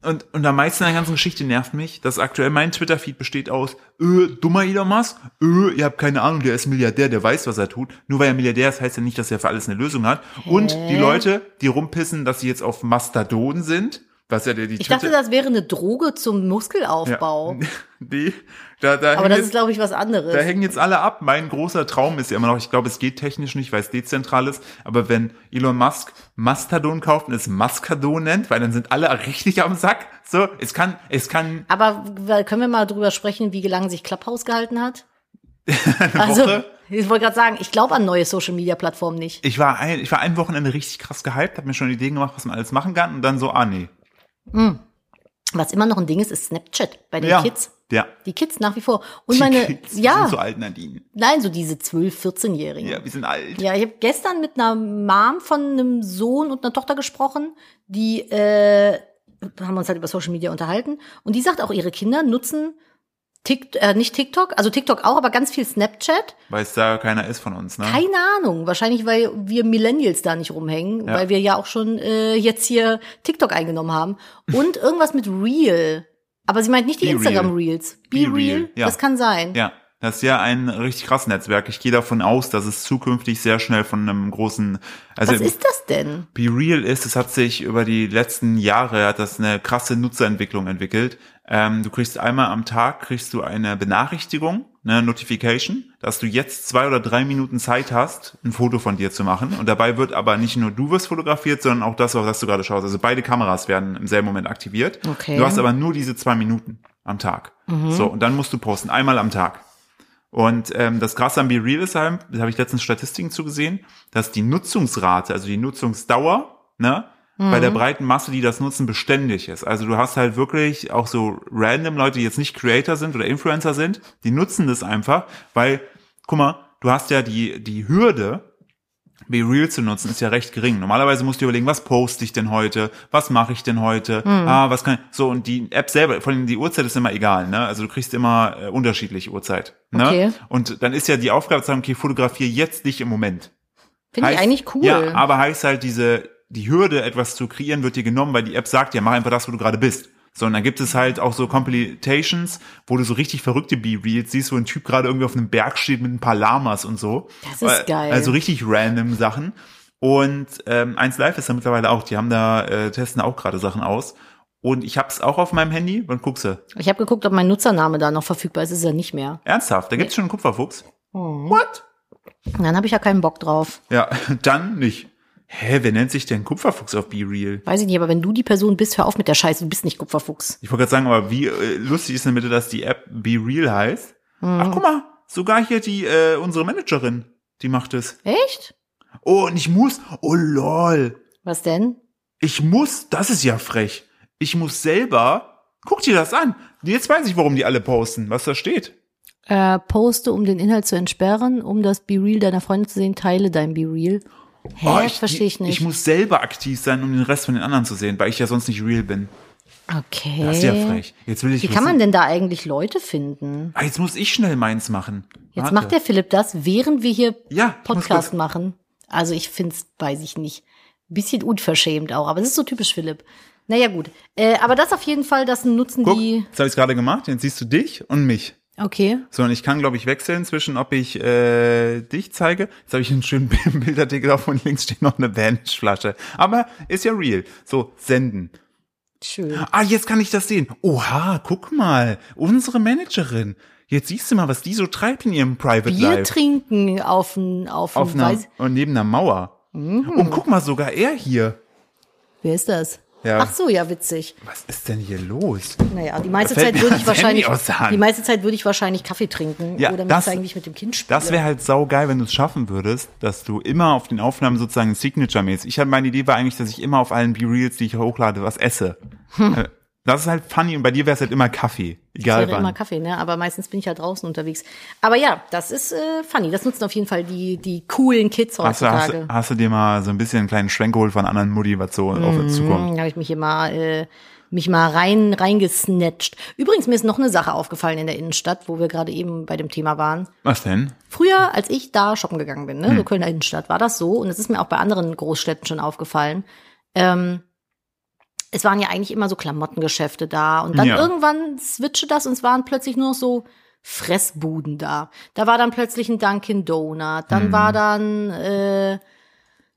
Und, und am meisten an der ganzen Geschichte nervt mich, dass aktuell mein Twitter-Feed besteht aus, äh, dummer Elon Musk, äh, ihr habt keine Ahnung, der ist Milliardär, der weiß, was er tut. Nur weil er Milliardär ist, heißt ja nicht, dass er für alles eine Lösung hat. Und die Leute, die rumpissen, dass sie jetzt auf Mastodon sind, was ja der die ich dachte, das wäre eine Droge zum Muskelaufbau. die, da, da Aber das jetzt- ist, glaube ich, was anderes. Da hängen jetzt alle ab. Mein großer Traum ist ja immer noch, ich glaube, es geht technisch nicht, weil es dezentral ist, aber wenn Elon Musk Mastodon kauft und es Maskadon nennt, weil dann sind alle richtig am Sack. So, es kann, es kann Aber können wir mal drüber sprechen, wie lange sich Clubhouse gehalten hat? eine Also, Woche. ich wollte gerade sagen, ich glaube an neue Social Media Plattformen nicht. Ich war ein, ich war ein Wochenende richtig krass gehypt, habe mir schon Ideen gemacht, was man alles machen kann und dann so, ah nee. Was immer noch ein Ding ist, ist Snapchat bei den Ja. Kids. Ja. Die Kids nach wie vor. Und Die meine, Kids, ja, sind so alt, Nadine. nein, so diese 12-, 14-Jährigen. Ja, wir sind alt. Ja, ich habe gestern mit einer Mom von einem Sohn und einer Tochter gesprochen, die äh, haben uns halt über Social Media unterhalten und die sagt auch, ihre Kinder nutzen Tik äh, nicht TikTok, also TikTok auch, aber ganz viel Snapchat. Weil es da keiner ist von uns, ne? Keine Ahnung, wahrscheinlich weil wir Millennials da nicht rumhängen, Ja. weil wir ja auch schon äh, jetzt hier TikTok eingenommen haben und irgendwas mit Real. Aber sie meint nicht die Be Instagram Real. Reels. Be, Be Real, Real, ja. das kann sein. Ja, das ist ja ein richtig krasses Netzwerk. Ich gehe davon aus, dass es zukünftig sehr schnell von einem großen, also Was ist das denn? Be Real ist, es hat sich über die letzten Jahre, hat das eine krasse Nutzerentwicklung entwickelt. Ähm, du kriegst einmal am Tag, kriegst du eine Benachrichtigung, eine Notification, dass du jetzt zwei oder drei Minuten Zeit hast, ein Foto von dir zu machen. Und dabei wird aber nicht nur du wirst fotografiert, sondern auch das, auf das du gerade schaust. Also beide Kameras werden im selben Moment aktiviert. Okay. Du hast aber nur diese zwei Minuten am Tag. So, und dann musst du posten, einmal am Tag. Und ähm, das Krasse an Be Real ist halt, da habe ich letztens Statistiken zugesehen, dass die Nutzungsrate, also die Nutzungsdauer, ne, bei der breiten Masse, die das nutzen, beständig ist. Also du hast halt wirklich auch so random Leute, die jetzt nicht Creator sind oder Influencer sind, die nutzen das einfach, weil, guck mal, du hast ja die, die Hürde, Be Real zu nutzen, ist ja recht gering. Normalerweise musst du überlegen, was poste ich denn heute? Was mache ich denn heute? Ah, was kann ich? So, und die App selber, vor allem die Uhrzeit ist immer egal, ne? Also du kriegst immer äh, unterschiedliche Uhrzeit. Ne? Okay. Und dann ist ja die Aufgabe zu sagen, okay, fotografiere jetzt dich im Moment. Finde ich eigentlich cool. Ja, aber heißt halt, diese, die Hürde, etwas zu kreieren, wird dir genommen, weil die App sagt ja, mach einfach das, wo du gerade bist. So, und dann gibt es halt auch so Compilations, wo du so richtig verrückte B-Reels siehst, wo ein Typ gerade irgendwie auf einem Berg steht mit ein paar Lamas und so. Das ist Äh, geil. Also richtig random Sachen. Und ähm, 1 Live ist da mittlerweile auch, die haben da, äh, testen auch gerade Sachen aus. Und ich hab's auch auf meinem Handy. Wann guckst du? Ich habe geguckt, ob mein Nutzername da noch verfügbar ist. Ist er nicht mehr. Ernsthaft? Da gibt's schon einen Kupferfuchs? Oh. What? Dann habe ich ja keinen Bock drauf. Ja, dann nicht. Hä, wer nennt sich denn Kupferfuchs auf B-Real? Weiß ich nicht, aber wenn du die Person bist, hör auf mit der Scheiße, du bist nicht Kupferfuchs. Ich wollte gerade sagen, aber wie äh, lustig ist denn bitte, dass die App Be Real heißt? Ach, guck mal, sogar hier die, äh, unsere Managerin, die macht es. Echt? Oh, und ich muss, oh lol, Was denn? ich muss, das ist ja frech. Ich muss selber, guck dir das an. Jetzt weiß ich, warum die alle posten, was da steht. Äh, poste, um den Inhalt zu entsperren, um das Be Real deiner Freunde zu sehen, teile dein Be Real. Hä? Oh, Verstehe ich nicht. Ich muss selber aktiv sein, um den Rest von den anderen zu sehen, weil ich ja sonst nicht real bin. okay. Das ist ja frech. Jetzt will ich Wie kann man denn da eigentlich Leute finden? ah, jetzt muss ich schnell meins machen. Jetzt Warte. macht der Philipp das, während wir hier Ja, ich Podcast machen. Also ich find's, weiß ich nicht, bisschen unverschämt auch, aber es ist so typisch Philipp. Naja gut, äh, aber das auf jeden Fall, das nutzen Guck, die. jetzt habe ich gerade gemacht, jetzt siehst du dich und mich. Okay. So, und ich kann, glaube ich, wechseln zwischen, ob ich äh, dich zeige. Jetzt habe ich einen schönen Bildartikel auf und links steht noch eine Vanish-Flasche. Aber ist ja real. So, senden. Schön. Ah, jetzt kann ich das sehen. Oha, guck mal. Unsere Managerin. Jetzt siehst du mal, was die so treibt in ihrem Private Bier Life. trinken auf ein, auf, Auf ein einer, Weiß. und neben einer Mauer. Mhm. Und guck mal, sogar er hier. Wer ist das? Ja. Ach so, ja, witzig. Was ist denn hier los? Naja, die meiste Zeit würde ich wahrscheinlich, die meiste Zeit würde ich wahrscheinlich Kaffee trinken Ja, oder mich das- eigentlich mit dem Kind spielen. Das wäre halt saugeil, wenn du es schaffen würdest, dass du immer auf den Aufnahmen sozusagen Signature-mäßig. Ich habe meine Idee war eigentlich, dass ich immer auf allen B-Reels, die ich hochlade, was esse. Äh, Das ist halt funny und bei dir wäre es halt immer Kaffee. Egal wäre wann. immer Kaffee, ne? Aber meistens bin ich ja draußen unterwegs. Aber ja, das ist äh, funny. Das nutzen auf jeden Fall die, die coolen Kids Hast du, hast, heutzutage. du- hast du dir mal so ein bisschen einen kleinen Schwenk geholt von anderen Mutti, was so auf uns zukommt? Da habe ich mich immer äh, mich mal rein reingesnatcht. Übrigens mir ist noch eine Sache aufgefallen in der Innenstadt, wo wir gerade eben bei dem Thema waren. Was denn? Früher, als ich da shoppen gegangen bin, ne, Hm. so Kölner Innenstadt, war das so und es ist mir auch bei anderen Großstädten schon aufgefallen. Ähm, es waren ja eigentlich immer so Klamottengeschäfte da und dann Ja. irgendwann switchte das und es waren plötzlich nur noch so Fressbuden da. Da war dann plötzlich ein Dunkin' Donut, dann Hm. war dann äh,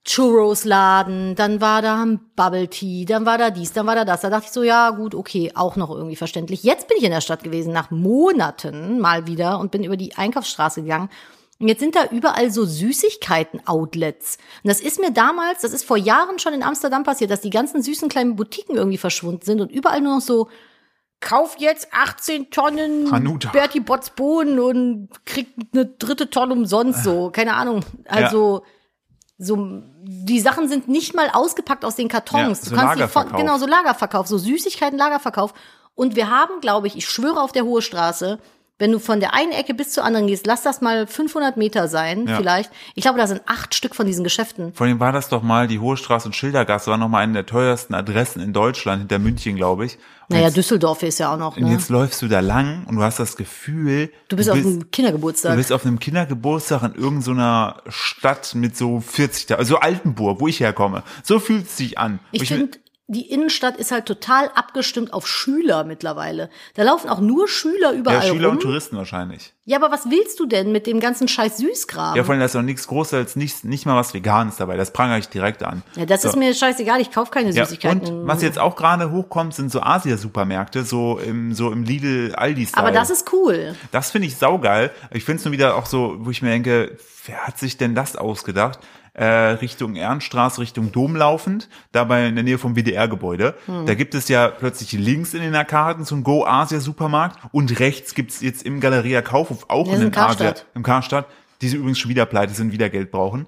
Churros-Laden, dann war da ein Bubble Tea, dann war da dies, dann war da das. Da dachte ich so, ja gut, okay, auch noch irgendwie verständlich. Jetzt bin ich in der Stadt gewesen, nach Monaten mal wieder und bin über die Einkaufsstraße gegangen. Und jetzt sind da überall so Süßigkeiten-Outlets. Und das ist mir damals, das ist vor Jahren schon in Amsterdam passiert, dass die ganzen süßen kleinen Boutiquen irgendwie verschwunden sind und überall nur noch so, kauf jetzt 18 Tonnen Hanuta. Bertie Botts Bohnen und krieg eine dritte Tonne umsonst so. Keine Ahnung. Also, so, die Sachen sind nicht mal ausgepackt aus den Kartons. Ja, du so kannst die von, Lagerverkauf. genau, so Lagerverkauf, so Süßigkeiten, Lagerverkauf. Und wir haben, glaube ich, ich schwöre auf der Hohe Straße, wenn du von der einen Ecke bis zur anderen gehst, lass das mal 500 Meter sein, Ja. vielleicht. Ich glaube, da sind acht Stück von diesen Geschäften. Vor allem war das doch mal, die Hohe Straße und Schildergasse war noch mal eine der teuersten Adressen in Deutschland, hinter München, glaube ich. Und Naja, jetzt, Düsseldorf ist ja auch noch, und ne? jetzt läufst du da lang und du hast das Gefühl, Du bist auf einem Kindergeburtstag. Du bist auf einem Kindergeburtstag in irgendeiner Stadt mit so 40, da- also Altenburg, wo ich herkomme. So fühlt es sich an. Ich Und finde, die Innenstadt ist halt total abgestimmt auf Schüler mittlerweile. Da laufen auch nur Schüler ja, überall Schüler rum. und Touristen wahrscheinlich. Ja, aber was willst du denn mit dem ganzen scheiß Süßkram? Ja, vor allem, da ist noch nichts Großes, als nicht, nicht mal was Veganes dabei. Das prangere ich direkt an. Ja, das So. ist mir scheißegal, ich kaufe keine Ja, Süßigkeiten. und was jetzt auch gerade hochkommt, sind so Asia-Supermärkte, so im, so im Lidl-Aldi-Style. aber das ist cool. Das finde ich saugeil. Ich finde es nur wieder auch so, wo ich mir denke, wer hat sich denn das ausgedacht? Äh, Richtung Ehrenstraße, Richtung Dom laufend, dabei in der Nähe vom WDR-Gebäude. Hm. Da gibt es ja plötzlich links in den Arkaden so einen Go-Asia-Supermarkt und rechts gibt's jetzt im Galeria Kaufhof auch Ja, einen im Karstadt. Asia, im Karstadt, die sie übrigens schon wieder pleite sind, wieder Geld brauchen.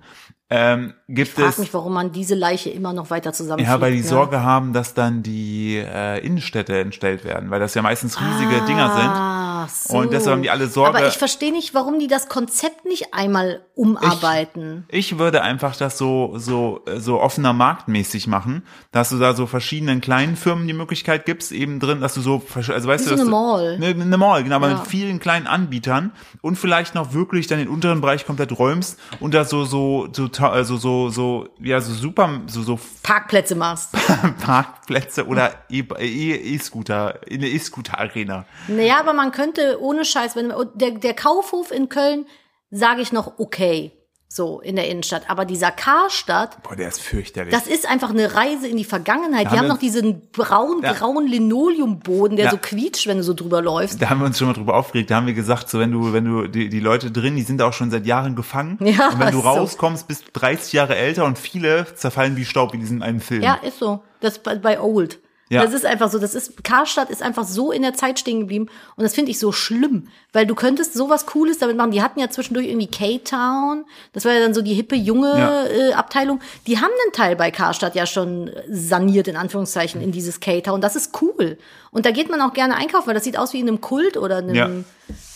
Ähm, gibt Frag es mich, warum man diese Leiche immer noch weiter zusammenfliegt. ja, weil die ne? Sorge haben, dass dann die äh, Innenstädte entstellt werden, weil das ja meistens riesige Dinger sind. Ach so. Und deshalb haben die alle Sorge- Aber ich verstehe nicht, warum die das Konzept nicht einmal umarbeiten. Ich würde einfach das so so so offener marktmäßig machen, dass du da so verschiedenen kleinen Firmen die Möglichkeit gibst, eben drin, dass du so also weißt Wie du, eine Mall. Ne, eine Mall, genau, aber Ja. mit vielen kleinen Anbietern und vielleicht noch wirklich dann den unteren Bereich komplett räumst und da so so so also so so ja so super so so Parkplätze machst. Parkplätze oder E- E- E-Scooter in der E-Scooter Arena. Naja, aber man könnte ohne Scheiß, wenn der, der Kaufhof in Köln, sage ich noch okay, so in der Innenstadt. Aber dieser Karstadt, Boah, der ist fürchterlich. das ist einfach eine Reise in die Vergangenheit. Da Die haben noch diesen braun, Ja. grauen Linoleumboden, der Ja. so quietscht, wenn du so drüber läufst. da haben wir uns schon mal drüber aufgeregt. Da haben wir gesagt, so wenn du, wenn du die, die Leute drin, die sind da auch schon seit Jahren gefangen. Ja, und wenn du ist so. rauskommst, bist du 30 Jahre älter und viele zerfallen wie Staub in diesem einen Film. Ja, ist so. Das bei, bei Old. Ja. Das ist einfach so, das ist, Karstadt ist einfach so in der Zeit stehen geblieben und das finde ich so schlimm, weil du könntest sowas Cooles damit machen. Die hatten ja zwischendurch irgendwie K-Town, das war ja dann so die hippe junge Ja. äh, Abteilung. Die haben einen Teil bei Karstadt ja schon saniert, in Anführungszeichen, in dieses K-Town. Das ist cool. Und da geht man auch gerne einkaufen, weil das sieht aus wie in einem Kult oder einem Ja.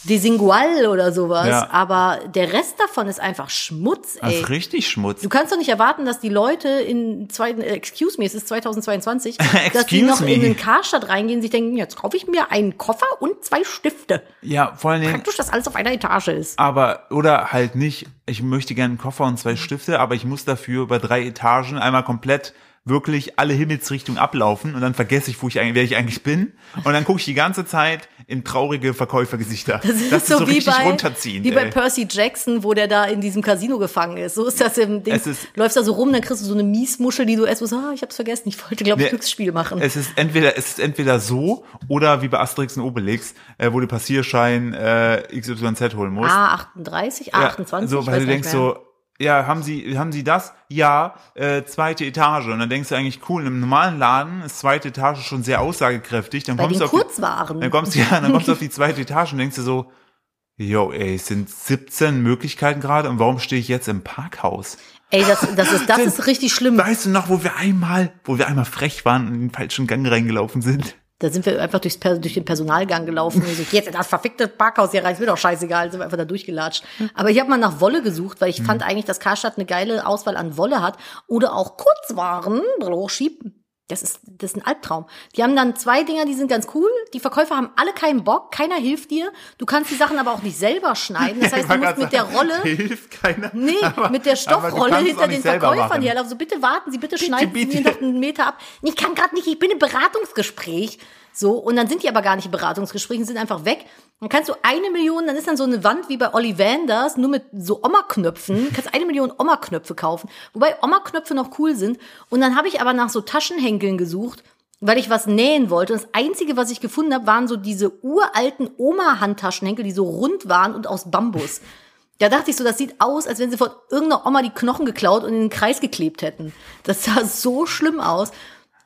Desingual oder sowas. Ja. Aber der Rest davon ist einfach Schmutz, Das ey. ist richtig Schmutz. Du kannst doch nicht erwarten, dass die Leute in zweiten, äh, excuse me, es ist 2022, dass die noch me. in den Karstadt reingehen und sich denken, jetzt kaufe ich mir einen Koffer und zwei Stifte. Ja, vor allen Dingen, Praktisch, dass alles auf einer Etage ist. aber, oder halt nicht, ich möchte gerne einen Koffer und zwei Stifte, aber ich muss dafür über drei Etagen einmal komplett wirklich alle Himmelsrichtungen ablaufen und dann vergesse ich, wo ich eigentlich, wer ich eigentlich bin. Und dann gucke ich die ganze Zeit in traurige Verkäufergesichter. Das ist, so, richtig runterziehend. wie bei. Percy Jackson, wo der da in diesem Casino gefangen ist. So ist das im Ding. Es ist- Läufst da so rum, dann kriegst du so eine Miesmuschel, die du erst so, ah, ich hab's vergessen, ich wollte, glaube ich, Nee, Glücksspiel machen. Es ist entweder es ist entweder so oder wie bei Asterix und Obelix, äh, wo du Passierschein äh, XYZ holen musst. A38, A28, so, ich weil weiß du denkst so, ja, haben Sie haben Sie das? Ja, äh, zweite Etage. Und dann denkst du eigentlich cool, in einem normalen Laden ist zweite Etage schon sehr aussagekräftig. Dann Bei kommst du auf die, Kurzwaren. dann kommst du ja, dann kommst du auf die zweite Etage und denkst dir so, yo, ey, es sind 17 Möglichkeiten gerade und warum stehe ich jetzt im Parkhaus? Ey, das, das ist, das ist richtig schlimm. Weißt du noch, wo wir einmal, wo wir einmal frech waren und in den falschen Gang reingelaufen sind? Da sind wir einfach durchs, durch den Personalgang gelaufen. Und so, jetzt in das verfickte Parkhaus hier rein, ist mir doch scheißegal, sind wir einfach da durchgelatscht. Aber ich habe mal nach Wolle gesucht, weil ich fand eigentlich, dass Karstadt eine geile Auswahl an Wolle hat. Oder auch Kurzwaren, hochschieben. Das ist, das ist ein Albtraum. Die haben dann zwei Dinger, die sind ganz cool. Die Verkäufer haben alle keinen Bock, keiner hilft dir. Du kannst die Sachen aber auch nicht selber schneiden. Das heißt, du musst mit der Rolle Hilft keiner. Nee, Aber- mit der Stoffrolle hinter den Verkäufern herlaufen. So, bitte warten Sie, bitte schneiden Sie bitte. mir noch einen Meter ab. Ich kann gerade nicht, ich bin im Beratungsgespräch. So, und dann sind die aber gar nicht im Beratungsgespräch sind einfach weg. Dann kannst du eine Million, dann ist dann so eine Wand wie bei Ollivanders, nur mit so Oma-Knöpfen. Kannst eine Million Oma-Knöpfe kaufen. Wobei Oma-Knöpfe noch cool sind. Und dann habe ich aber nach so Taschenhenkeln gesucht, weil ich was nähen wollte. Und das Einzige, was ich gefunden habe, waren so diese uralten Oma-Handtaschenhenkel, die so rund waren und aus Bambus. Da dachte ich so, das sieht aus, als wenn sie von irgendeiner Oma die Knochen geklaut und in den Kreis geklebt hätten. Das sah so schlimm aus.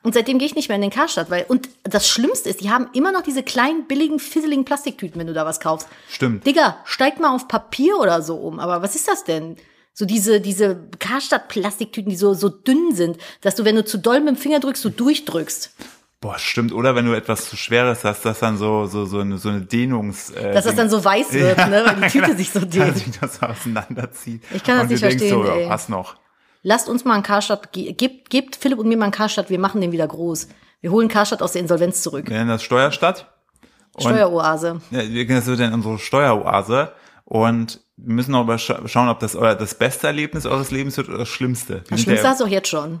Und seitdem gehe ich nicht mehr in den Karstadt, weil, und das Schlimmste ist, die haben immer noch diese kleinen, billigen, fisseligen Plastiktüten, wenn du da was kaufst. Stimmt. Digga, steig mal auf Papier oder so um. Aber was ist das denn? So diese, diese Karstadt-Plastiktüten, die so, so dünn sind, dass du, wenn du zu doll mit dem Finger drückst, du durchdrückst. Boah, stimmt. Oder wenn du etwas zu Schweres hast, dass dann so, so, so eine, so eine Dehnungs, äh, Dass das dann so weiß wird, ne, weil die Tüte sich so dass dehnt. sich das auseinanderzieht. Ich kann das Und nicht du denkst verstehen, so, ey. ja, passt noch. Lasst uns mal einen Karstadt, ge- gebt, gebt Philipp und mir mal einen Karstadt, wir machen den wieder groß. Wir holen Karstadt aus der Insolvenz zurück. Wir nennen das Steuerstadt. Steueroase. Ja, das wird dann unsere Steueroase. Und wir müssen auch schauen, ob das euer das beste Erlebnis eures Lebens wird oder das schlimmste. Wir Das Schlimmste hast du auch jetzt schon.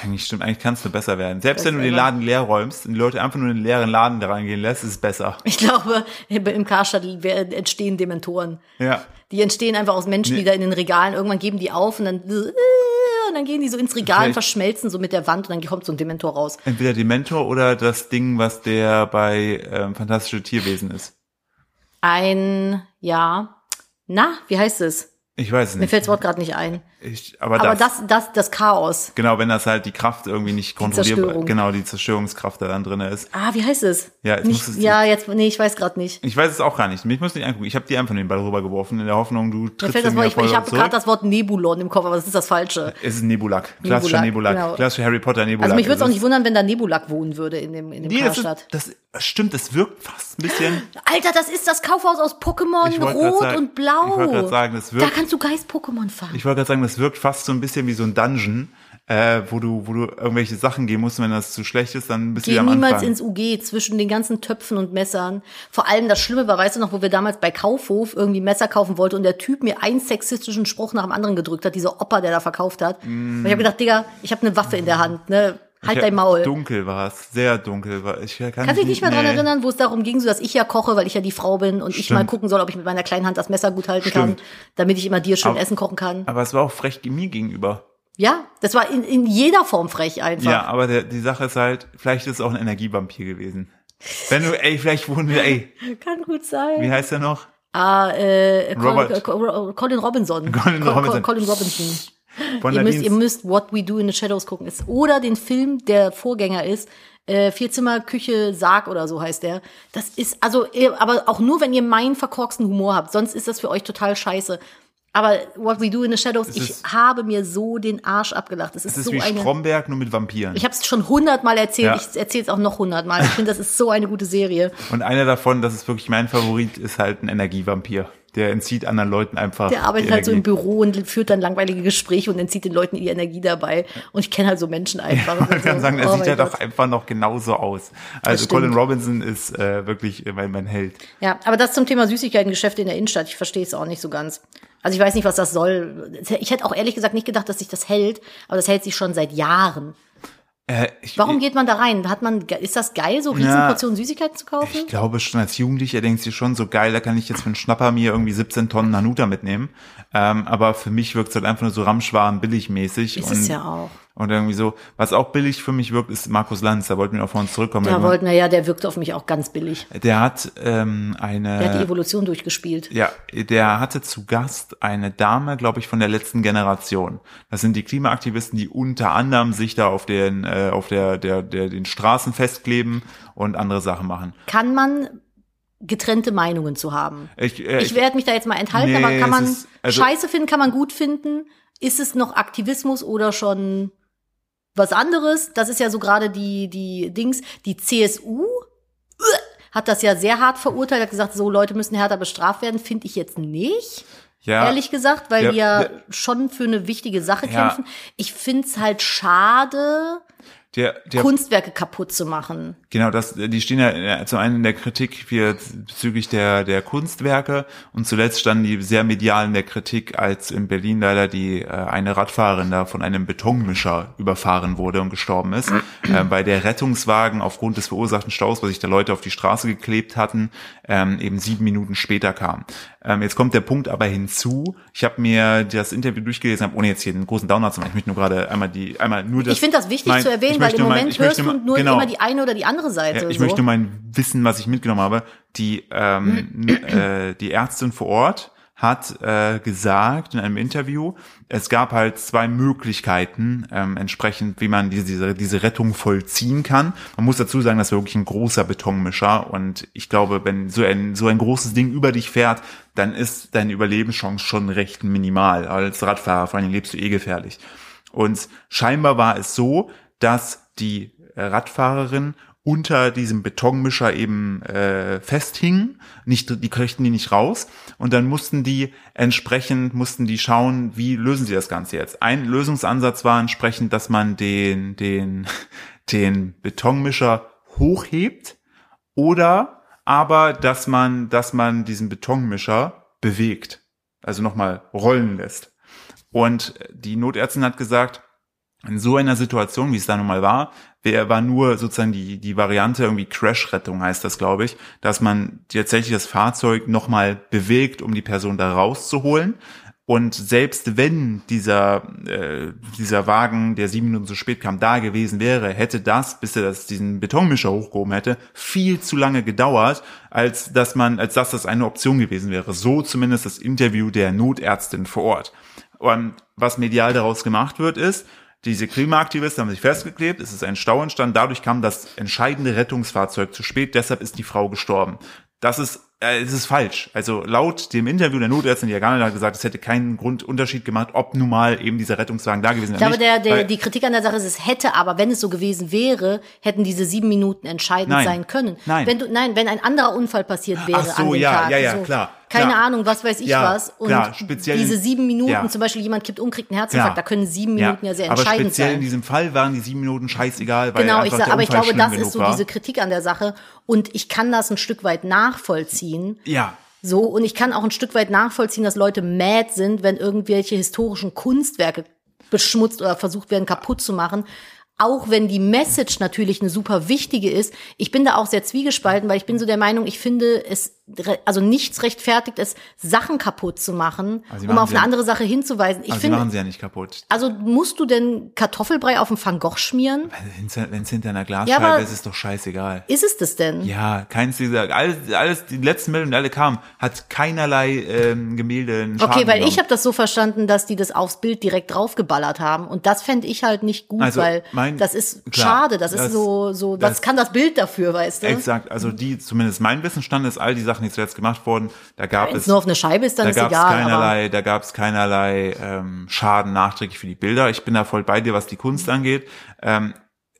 Eigentlich stimmt, eigentlich kann es nur besser werden. Selbst wenn du den Laden leer räumst und die Leute einfach nur in den leeren Laden da reingehen lässt, ist es besser. Ich glaube, im Karstadt entstehen Dementoren. Ja. Die entstehen einfach aus Menschen, die Nee. da in den Regalen, irgendwann geben die auf und dann, und dann gehen die so ins Regal und Vielleicht- verschmelzen so mit der Wand und dann kommt so ein Dementor raus. Entweder Dementor oder das Ding, was der bei ähm, Fantastische Tierwesen ist. Ein, ja, na, wie heißt es? Ich weiß es Mir nicht. fällt das Wort gerade nicht ein. Ich, aber, Aber das, das, das, das Chaos. genau, wenn das halt die Kraft irgendwie nicht kontrollierbar, genau, die Zerstörungskraft da dann drin ist. Ah, wie heißt es? Ja, jetzt nicht, ja, jetzt, nee, ich weiß gerade nicht. Ich weiß es auch gar nicht. Ich muss nicht angucken. Ich habe dir einfach den Ball rübergeworfen in der Hoffnung, du trittst das Wort, ich, ich habe gerade das Wort Nebulon im Kopf, aber das ist das Falsche. Es ist Nebulak. Klassischer Nebulak, Nebulak. genau. Klassischer Harry Potter Nebulak. Also mich würde es auch nicht wundern, wenn da Nebulak wohnen würde in dem, in dem Nee, das, Karstadt. ist, das stimmt, es wirkt fast ein bisschen. Alter, das ist das Kaufhaus aus Pokémon, Rot sagen- und Blau. ich wollte grad sagen, das da wirkt- kannst du Geist-Pokémon fangen. Ich wollte gerade sagen, das wirkt fast so ein bisschen wie so ein Dungeon, äh, wo du, wo du irgendwelche Sachen gehen musst. Und wenn das zu schlecht ist, dann bist du Geh wieder am niemals Anfang. ins UG zwischen den ganzen Töpfen und Messern. Vor allem das Schlimme war, weißt du noch, wo wir damals bei Kaufhof irgendwie Messer kaufen wollten und der Typ mir einen sexistischen Spruch nach dem anderen gedrückt hat, dieser Opa, der da verkauft hat. Und ich habe gedacht, Digga, ich habe eine Waffe in der Hand, ne? Halt Ja, dein Maul. Dunkel war es, sehr dunkel war. Ich kann Kannst dich nicht mehr dran nee. erinnern, wo es darum ging, so dass ich ja koche, weil ich ja die Frau bin und ich Stimmt. mal gucken soll, ob ich mit meiner kleinen Hand das Messer gut halten Stimmt. kann, damit ich immer dir schön Aber- Essen kochen kann. Aber es war auch frech mir gegenüber. Ja, das war in, in jeder Form frech einfach. Ja, aber der, die Sache ist halt, vielleicht ist es auch ein Energievampir gewesen. Wenn du, ey, vielleicht wohnen wir, ey, Kann gut sein. wie heißt der noch? Ah, äh, Colin, Colin Robinson. Colin Co- Co- Robinson. Colin Robinson. Von Ihr müsst, ihr müsst What We Do in the Shadows gucken. Ist, oder den Film, der Vorgänger ist, äh, Vierzimmer, Küche, Sarg oder so heißt der. Das ist, also, aber auch nur, wenn ihr meinen verkorksten Humor habt. Sonst ist das für euch total scheiße. Aber What We Do in the Shadows, ich ist- habe mir so den Arsch abgelacht. Es ist, ist so wie eine. Stromberg, nur mit Vampiren. Ich habe es schon hundertmal erzählt. Ja. Ich erzähle es auch noch hundertmal. Ich finde, das ist so eine gute Serie. Und einer davon, das ist wirklich mein Favorit, ist halt ein Energievampir. Der entzieht anderen Leuten einfach. Der arbeitet halt so im. Büro und führt dann langweilige Gespräche und entzieht den Leuten die Energie dabei. Und ich kenne halt so Menschen einfach. Man Und kann so, sagen, er oh sieht ja Gott. doch einfach noch genauso aus. Also. Colin Robinson ist äh, wirklich mein, mein Held. Ja, aber das zum Thema Süßigkeitengeschäfte in der Innenstadt, ich verstehe es auch nicht so ganz. Also ich weiß nicht, was das soll. Ich hätte auch ehrlich gesagt nicht gedacht, dass sich das hält, aber das hält sich schon seit Jahren. Äh, ich, Warum geht man da rein? Hat man, ist das geil, so Riesenportionen Süßigkeiten zu kaufen? Ich glaube schon als Jugendlicher denkst du schon so geil, da kann ich jetzt für einen Schnapper mir irgendwie 17 Tonnen Hanuta mitnehmen. Ähm, aber für mich wirkt es halt einfach nur so Ramschwaren billigmäßig. Ist und, es ja auch. Und irgendwie so, was auch billig für mich wirkt, ist Markus Lanz, da wollten wir auch uns zurückkommen. Da wollten wir ja, der wirkt auf mich auch ganz billig. der hat ähm, eine. Der hat die Evolution durchgespielt. Ja, der hatte zu Gast eine Dame, glaube ich, von der letzten Generation. Das sind die Klimaaktivisten, die unter anderem sich da auf den, äh, auf der, der, der, den Straßen festkleben und andere Sachen machen. Kann man getrennte Meinungen zu haben? Ich, äh, Ich werde mich da jetzt mal enthalten, Nee, aber kann man ist- also- Scheiße finden, kann man gut finden? Ist es noch Aktivismus oder schon was anderes? Das ist ja so gerade die, die Dings, die CSU äh, hat das ja sehr hart verurteilt, hat gesagt, so Leute müssen härter bestraft werden, finde ich jetzt nicht, ja, ehrlich gesagt, weil Ja, die ja schon für eine wichtige Sache kämpfen. Ich find's halt schade, der, der, Kunstwerke kaputt zu machen. Genau, das, die stehen ja zum einen in der Kritik für, bezüglich der, der Kunstwerke und zuletzt standen die sehr medial in der Kritik, als in Berlin leider die äh, eine Radfahrerin da von einem Betonmischer überfahren wurde und gestorben ist, äh, bei der Rettungswagen aufgrund des verursachten Staus, weil sich da Leute auf die Straße geklebt hatten, ähm, eben sieben Minuten später kam. Ähm, jetzt kommt der Punkt aber hinzu, ich habe mir das Interview durchgelesen, hab, ohne jetzt hier einen großen Downer zu machen, ich möchte nur gerade einmal die, einmal nur das. Ich finde das wichtig mein- zu erwähnen, weil im mein- Moment ich möchte hörst du mal- nur genau. immer die eine oder die andere Seite. Ja, ich so. möchte mein Wissen, was ich mitgenommen habe. Die, ähm, äh, die Ärztin vor Ort hat äh, gesagt in einem Interview, es gab halt zwei Möglichkeiten, ähm, entsprechend, wie man diese, diese, diese Rettung vollziehen kann. Man muss dazu sagen, das war wirklich ein großer Betonmischer und ich glaube, wenn so ein, so ein großes Ding über dich fährt, dann ist deine Überlebenschance schon recht minimal. Als Radfahrer vor allem lebst du eh gefährlich. Und scheinbar war es so, dass die Radfahrerin unter diesem Betonmischer eben äh, festhingen, nicht, die kriegten die nicht raus und dann mussten die entsprechend, mussten die schauen, wie lösen sie das Ganze jetzt. Ein Lösungsansatz war entsprechend, dass man den, den, den Betonmischer hochhebt oder aber, dass man, dass man diesen Betonmischer bewegt, also nochmal rollen lässt. Und die Notärztin hat gesagt, in so einer Situation, wie es da nun mal war, war nur sozusagen die, die Variante irgendwie Crash-Rettung heißt das, glaube ich, dass man tatsächlich das Fahrzeug nochmal bewegt, um die Person da rauszuholen. Und selbst wenn dieser, äh, dieser Wagen, der sieben Minuten zu spät kam, da gewesen wäre, hätte das, bis er das, diesen Betonmischer hochgehoben hätte, viel zu lange gedauert, als dass man, als dass das eine Option gewesen wäre. So zumindest das Interview der Notärztin vor Ort. Und was medial daraus gemacht wird, ist, diese Klimaaktivisten haben sich festgeklebt, es ist ein Stau entstanden, dadurch kam das entscheidende Rettungsfahrzeug zu spät, deshalb ist die Frau gestorben. Das ist äh, es ist falsch. Also laut dem Interview der Notärztin, die Ghana hat gesagt, es hätte keinen Grundunterschied gemacht, ob nun mal eben dieser Rettungswagen da gewesen wäre. Ich glaube, der, der, die Kritik an der Sache ist, es hätte aber, wenn es so gewesen wäre, hätten diese sieben Minuten entscheidend Nein. sein können. Nein. Wenn du, nein, wenn ein anderer Unfall passiert wäre Ach so, an dem ja, Tag. ja, ja, so, klar, Keine klar. Ahnung, was weiß ich Ja, was. Und klar, speziell diese sieben Minuten, ja. zum Beispiel jemand kippt um, kriegt einen Herzinfarkt, da können sieben Minuten ja, sehr aber entscheidend speziell sein. in diesem Fall waren die sieben Minuten scheißegal, weil Genau, ich sag, aber ich glaube, das ist so war. diese Kritik an der Sache. Und ich kann das ein Stück weit nachvollziehen. ja, So, und ich kann auch ein Stück weit nachvollziehen, dass Leute mad sind, wenn irgendwelche historischen Kunstwerke beschmutzt oder versucht werden, kaputt zu machen. Auch wenn die Message natürlich eine super wichtige ist. Ich bin da auch sehr zwiegespalten, weil ich bin so der Meinung, ich finde es, also nichts rechtfertigt es, Sachen kaputt zu machen, sie um auf eine ja- andere Sache hinzuweisen. Ich sie finde, machen sie ja nicht kaputt. also musst du denn Kartoffelbrei auf dem Van Gogh schmieren? Wenn es hinter einer Ja, Glasscheibe aber- ist, ist doch scheißegal. Ist es das denn? Ja, keins dieser, alles, alles, die letzten Meldungen, die alle kamen, hat keinerlei ähm, Gemälde einen Schaden Okay, weil ich genommen. habe das so verstanden, dass die das aufs Bild direkt draufgeballert haben. Und das fände ich halt nicht gut, Also, weil mein- das ist klar, schade. Das, ist das- so, so, das- was kann das Bild dafür, weißt du? Exakt, also die, zumindest mein Wissensstand ist, all die Sachen, die zuletzt gemacht wurden, da gab Wenn es es nur auf eine Scheibe ist, dann da ist gab es egal. keinerlei, da gab es keinerlei ähm, Schaden nachträglich für die Bilder. Ich bin da voll bei dir, was die Kunst angeht. Ähm,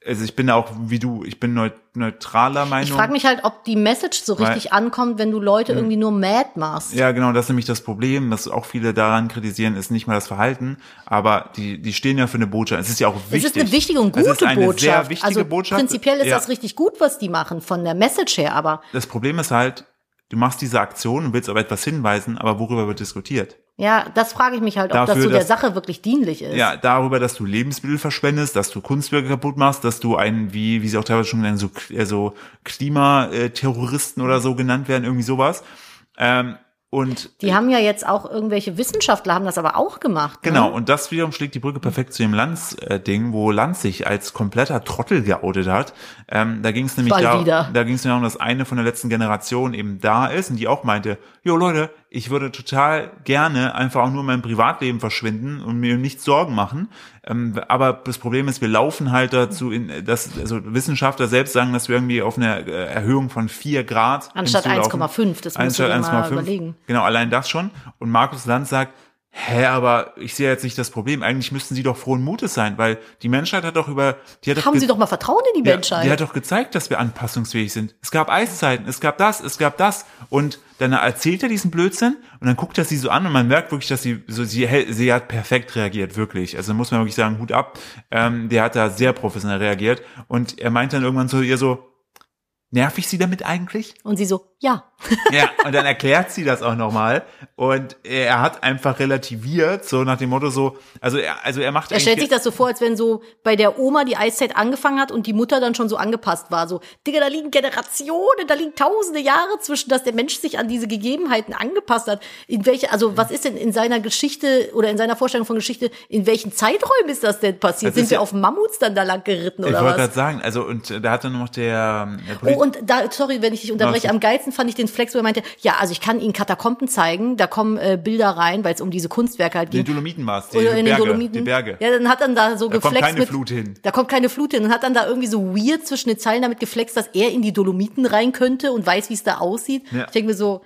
also ich bin da auch wie du, ich bin neut neutraler Meinung. ich frage mich halt, ob die Message so Weil- Hm. richtig ankommt, wenn du Leute irgendwie nur mad machst. ja, genau, das ist nämlich das Problem, was auch viele daran kritisieren, ist nicht mal das Verhalten, aber die, die stehen ja für eine Botschaft. Es ist ja auch Es wichtig. ist eine wichtige und Es gute ist eine Botschaft. sehr wichtige also Botschaft. prinzipiell ist ja. das richtig gut, was die machen, von der Message her, aber Das Problem ist halt, du machst diese Aktion und willst auf etwas hinweisen, aber worüber wird diskutiert? ja, das frage ich mich halt, ob das Dafür, so der Sache wirklich dienlich ist. Ja, darüber, dass du Lebensmittel verschwendest, dass du Kunstwerke kaputt machst, dass du einen, wie, wie sie auch teilweise schon nennen, so, äh, so Klimaterroristen oder so genannt werden, irgendwie sowas. Ähm, und Die haben ja jetzt auch irgendwelche Wissenschaftler haben das aber auch gemacht. Genau, Ne? und das wiederum schlägt die Brücke perfekt zu dem Lanz-Ding, wo Lanz sich als kompletter Trottel geoutet hat. Ähm, da ging es nämlich Mal da, wieder. da ging es darum, dass eine von der letzten Generation eben da ist und die auch meinte, jo Leute, ich würde total gerne einfach auch nur mein Privatleben verschwinden und mir nichts Sorgen machen. Ähm, aber das Problem ist, wir laufen halt dazu, in, dass also Wissenschaftler selbst sagen, dass wir irgendwie auf eine äh, Erhöhung von vier Grad Anstatt hinzulaufen. 1,5, das musst du dir mal überlegen. Genau, allein das schon. Und Markus Lanz sagt, hä, aber ich sehe jetzt nicht das Problem. Eigentlich müssten sie doch frohen Mutes sein, weil die Menschheit hat doch über, die hat doch Haben ge- Sie doch mal Vertrauen in die ja, Menschheit. die hat doch gezeigt, dass wir anpassungsfähig sind. Es gab Eiszeiten, es gab das, es gab das. Und dann erzählt er diesen Blödsinn und dann guckt er sie so an und man merkt wirklich, dass sie so, sie, sie hat perfekt reagiert, wirklich. Also muss man wirklich sagen, Hut ab. Ähm, der hat da sehr professionell reagiert. Und er meint dann irgendwann zu ihr so, nerv ich sie damit eigentlich? Und sie so, ja. Ja, und dann erklärt sie das auch nochmal. Und er hat einfach relativiert, so nach dem Motto so, also er, also er macht Er stellt sich das so vor, als wenn so bei der Oma die Eiszeit angefangen hat und die Mutter dann schon so angepasst war. So, Digga, da liegen Generationen, da liegen tausende Jahre zwischen, dass der Mensch sich an diese Gegebenheiten angepasst hat. In welche, also was ist denn in seiner Geschichte oder in seiner Vorstellung von Geschichte, in welchen Zeiträumen ist das denn passiert? Das Sind wir ja- auf Mammuts dann da lang geritten ich oder wollte was? gerade sagen, also und da hat dann noch der, der Polit- Oh, und da, sorry, wenn ich dich unterbreche, am geilsten fand ich den Flex, wo er meinte, ja, also ich kann Ihnen Katakomben zeigen, da kommen äh, Bilder rein, weil es um diese Kunstwerke halt geht. Dolomiten war es, die, Oder in den Dolomiten. die Berge. Ja, dann hat dann da so Da kommt geflext keine mit, Flut hin. Da kommt keine Flut hin und hat dann da irgendwie so weird zwischen den Zeilen damit geflext, dass er in die Dolomiten rein könnte und weiß, wie es da aussieht. Ja. Ich denke mir so,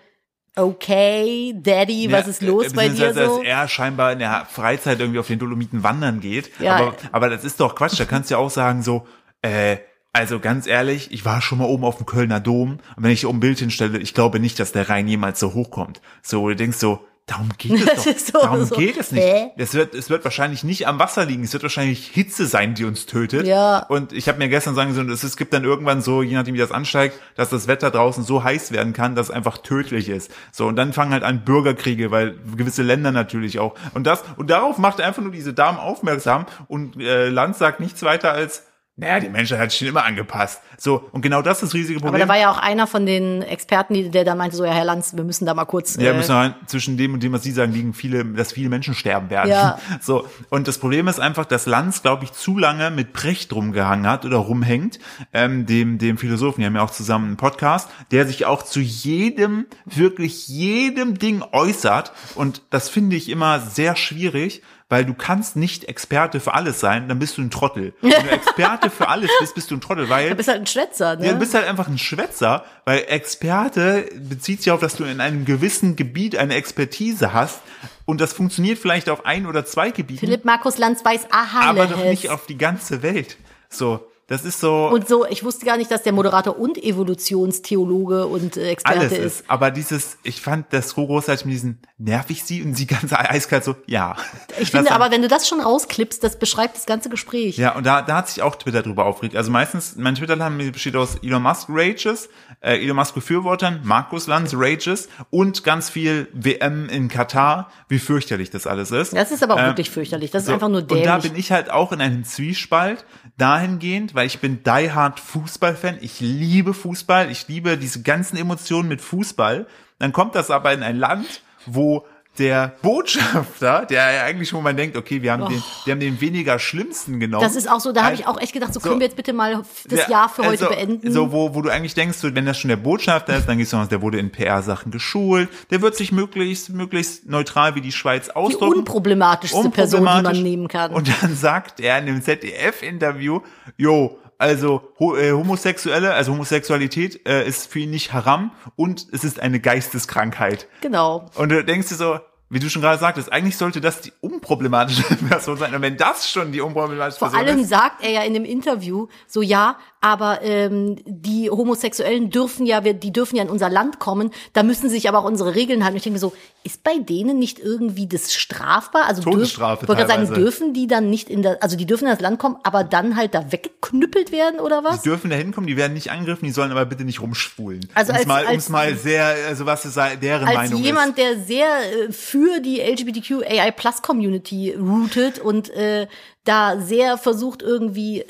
okay, Daddy, was Ja, ist los äh, bei dir so? Dass er scheinbar in der Freizeit irgendwie auf den Dolomiten wandern geht. Ja. Aber, aber das ist doch Quatsch. Da kannst du ja auch sagen so, äh, also ganz ehrlich, ich war schon mal oben auf dem Kölner Dom und wenn ich oben ein Bild hinstelle, ich glaube nicht, dass der Rhein jemals so hochkommt. So, du denkst so, darum geht es doch. ist so- darum so, geht es nicht. hä? Es wird, es wird wahrscheinlich nicht am Wasser liegen, es wird wahrscheinlich Hitze sein, die uns tötet. Ja. Und ich habe mir gestern sagen sollen, es, es gibt dann irgendwann so, je nachdem wie das ansteigt, dass das Wetter draußen so heiß werden kann, dass es einfach tödlich ist. So, und dann fangen halt an Bürgerkriege, weil gewisse Länder natürlich auch. Und das, und darauf macht er einfach nur diese Damen aufmerksam und äh, Land sagt nichts weiter als, naja, die Menschheit hat sich schon immer angepasst. So, und genau das ist das riesige Aber Problem. da war ja auch einer von den Experten, die- der da meinte, so, ja, Herr Lanz, wir müssen da mal kurz. Ja, äh, müssen wir zwischen dem und dem, was Sie sagen, liegen viele, dass viele Menschen sterben werden. Ja. So. Und das Problem ist einfach, dass Lanz, glaube ich, zu lange mit Precht rumgehangen hat oder rumhängt, ähm, dem, dem Philosophen, die haben ja auch zusammen einen Podcast, der sich auch zu jedem, wirklich jedem Ding äußert. Und das finde ich immer sehr schwierig, weil du kannst nicht Experte für alles sein, dann bist du ein Trottel. Wenn du Experte für alles bist, bist du ein Trottel, weil Du bist halt ein Schwätzer, ne? ja, du bist halt einfach ein Schwätzer, weil Experte bezieht sich auf, dass du in einem gewissen Gebiet eine Expertise hast und das funktioniert vielleicht auf ein oder zwei Gebieten, Philipp Markus Lanz weiß, aha, aber doch nicht auf die ganze Welt. So, das ist so Und so, ich wusste gar nicht, dass der Moderator und Evolutionstheologe und äh, Experte alles ist. ist. Aber dieses, ich fand das so großartig mit diesen nervig sie und sie ganz eiskalt so, ja. Ich finde aber, wenn du das schon rausklippst, das beschreibt das ganze Gespräch. Ja, und da, da hat sich auch Twitter drüber aufgeregt. Also meistens, mein Twitter besteht aus Elon Musk Rages, äh, Elon Musk Befürwortern, Markus Lanz Rages und ganz viel WM in Katar, wie fürchterlich das alles ist. Das ist aber auch Ähm, wirklich fürchterlich. Das ist so, einfach nur dämlich. Und da bin ich halt auch in einem Zwiespalt dahingehend, weil ich bin die Hard Fußballfan. Ich liebe Fußball. Ich liebe diese ganzen Emotionen mit Fußball. Dann kommt das aber in ein Land, wo der Botschafter, der ja eigentlich, wo man denkt, okay, wir haben den, wir haben den weniger schlimmsten genommen. das ist auch so, da habe ich auch echt gedacht, so, so- können wir jetzt bitte mal das ja, Jahr für heute also, beenden. So, wo, wo du eigentlich denkst, so, wenn das schon der Botschafter ist, dann gehst du noch, der wurde in PR-Sachen geschult, der wird sich möglichst, möglichst neutral wie die Schweiz die ausdrücken. unproblematischste Person, die man Unproblematisch. nehmen kann. Und dann sagt er in einem ZDF-Interview, jo, also ho äh, Homosexuelle, also Homosexualität äh, ist für ihn nicht haram und es ist eine Geisteskrankheit. genau. Und du denkst dir so, wie du schon gerade sagtest, eigentlich sollte das die unproblematische Person sein. Und wenn das schon die unproblematische Vor Person allem ist, sagt er ja in dem Interview so, ja, aber ähm, die Homosexuellen dürfen ja, wir, die dürfen ja in unser Land kommen, da müssen sich aber auch unsere Regeln halten. Ich denke mir so, ist bei denen nicht irgendwie das strafbar? Also dürf- Todesstrafe gerade sagen, dürfen die dann nicht in das, also die dürfen in das Land kommen, aber dann halt da weggeknüppelt werden oder was? die dürfen da hinkommen, die werden nicht angegriffen, die sollen aber bitte nicht rumschwulen. Also um's als- mal, als- mal sehr, also was ist deren Als Meinung jemand, ist. der sehr äh, für die LGBTQAI Plus Community rootet und äh, da sehr versucht irgendwie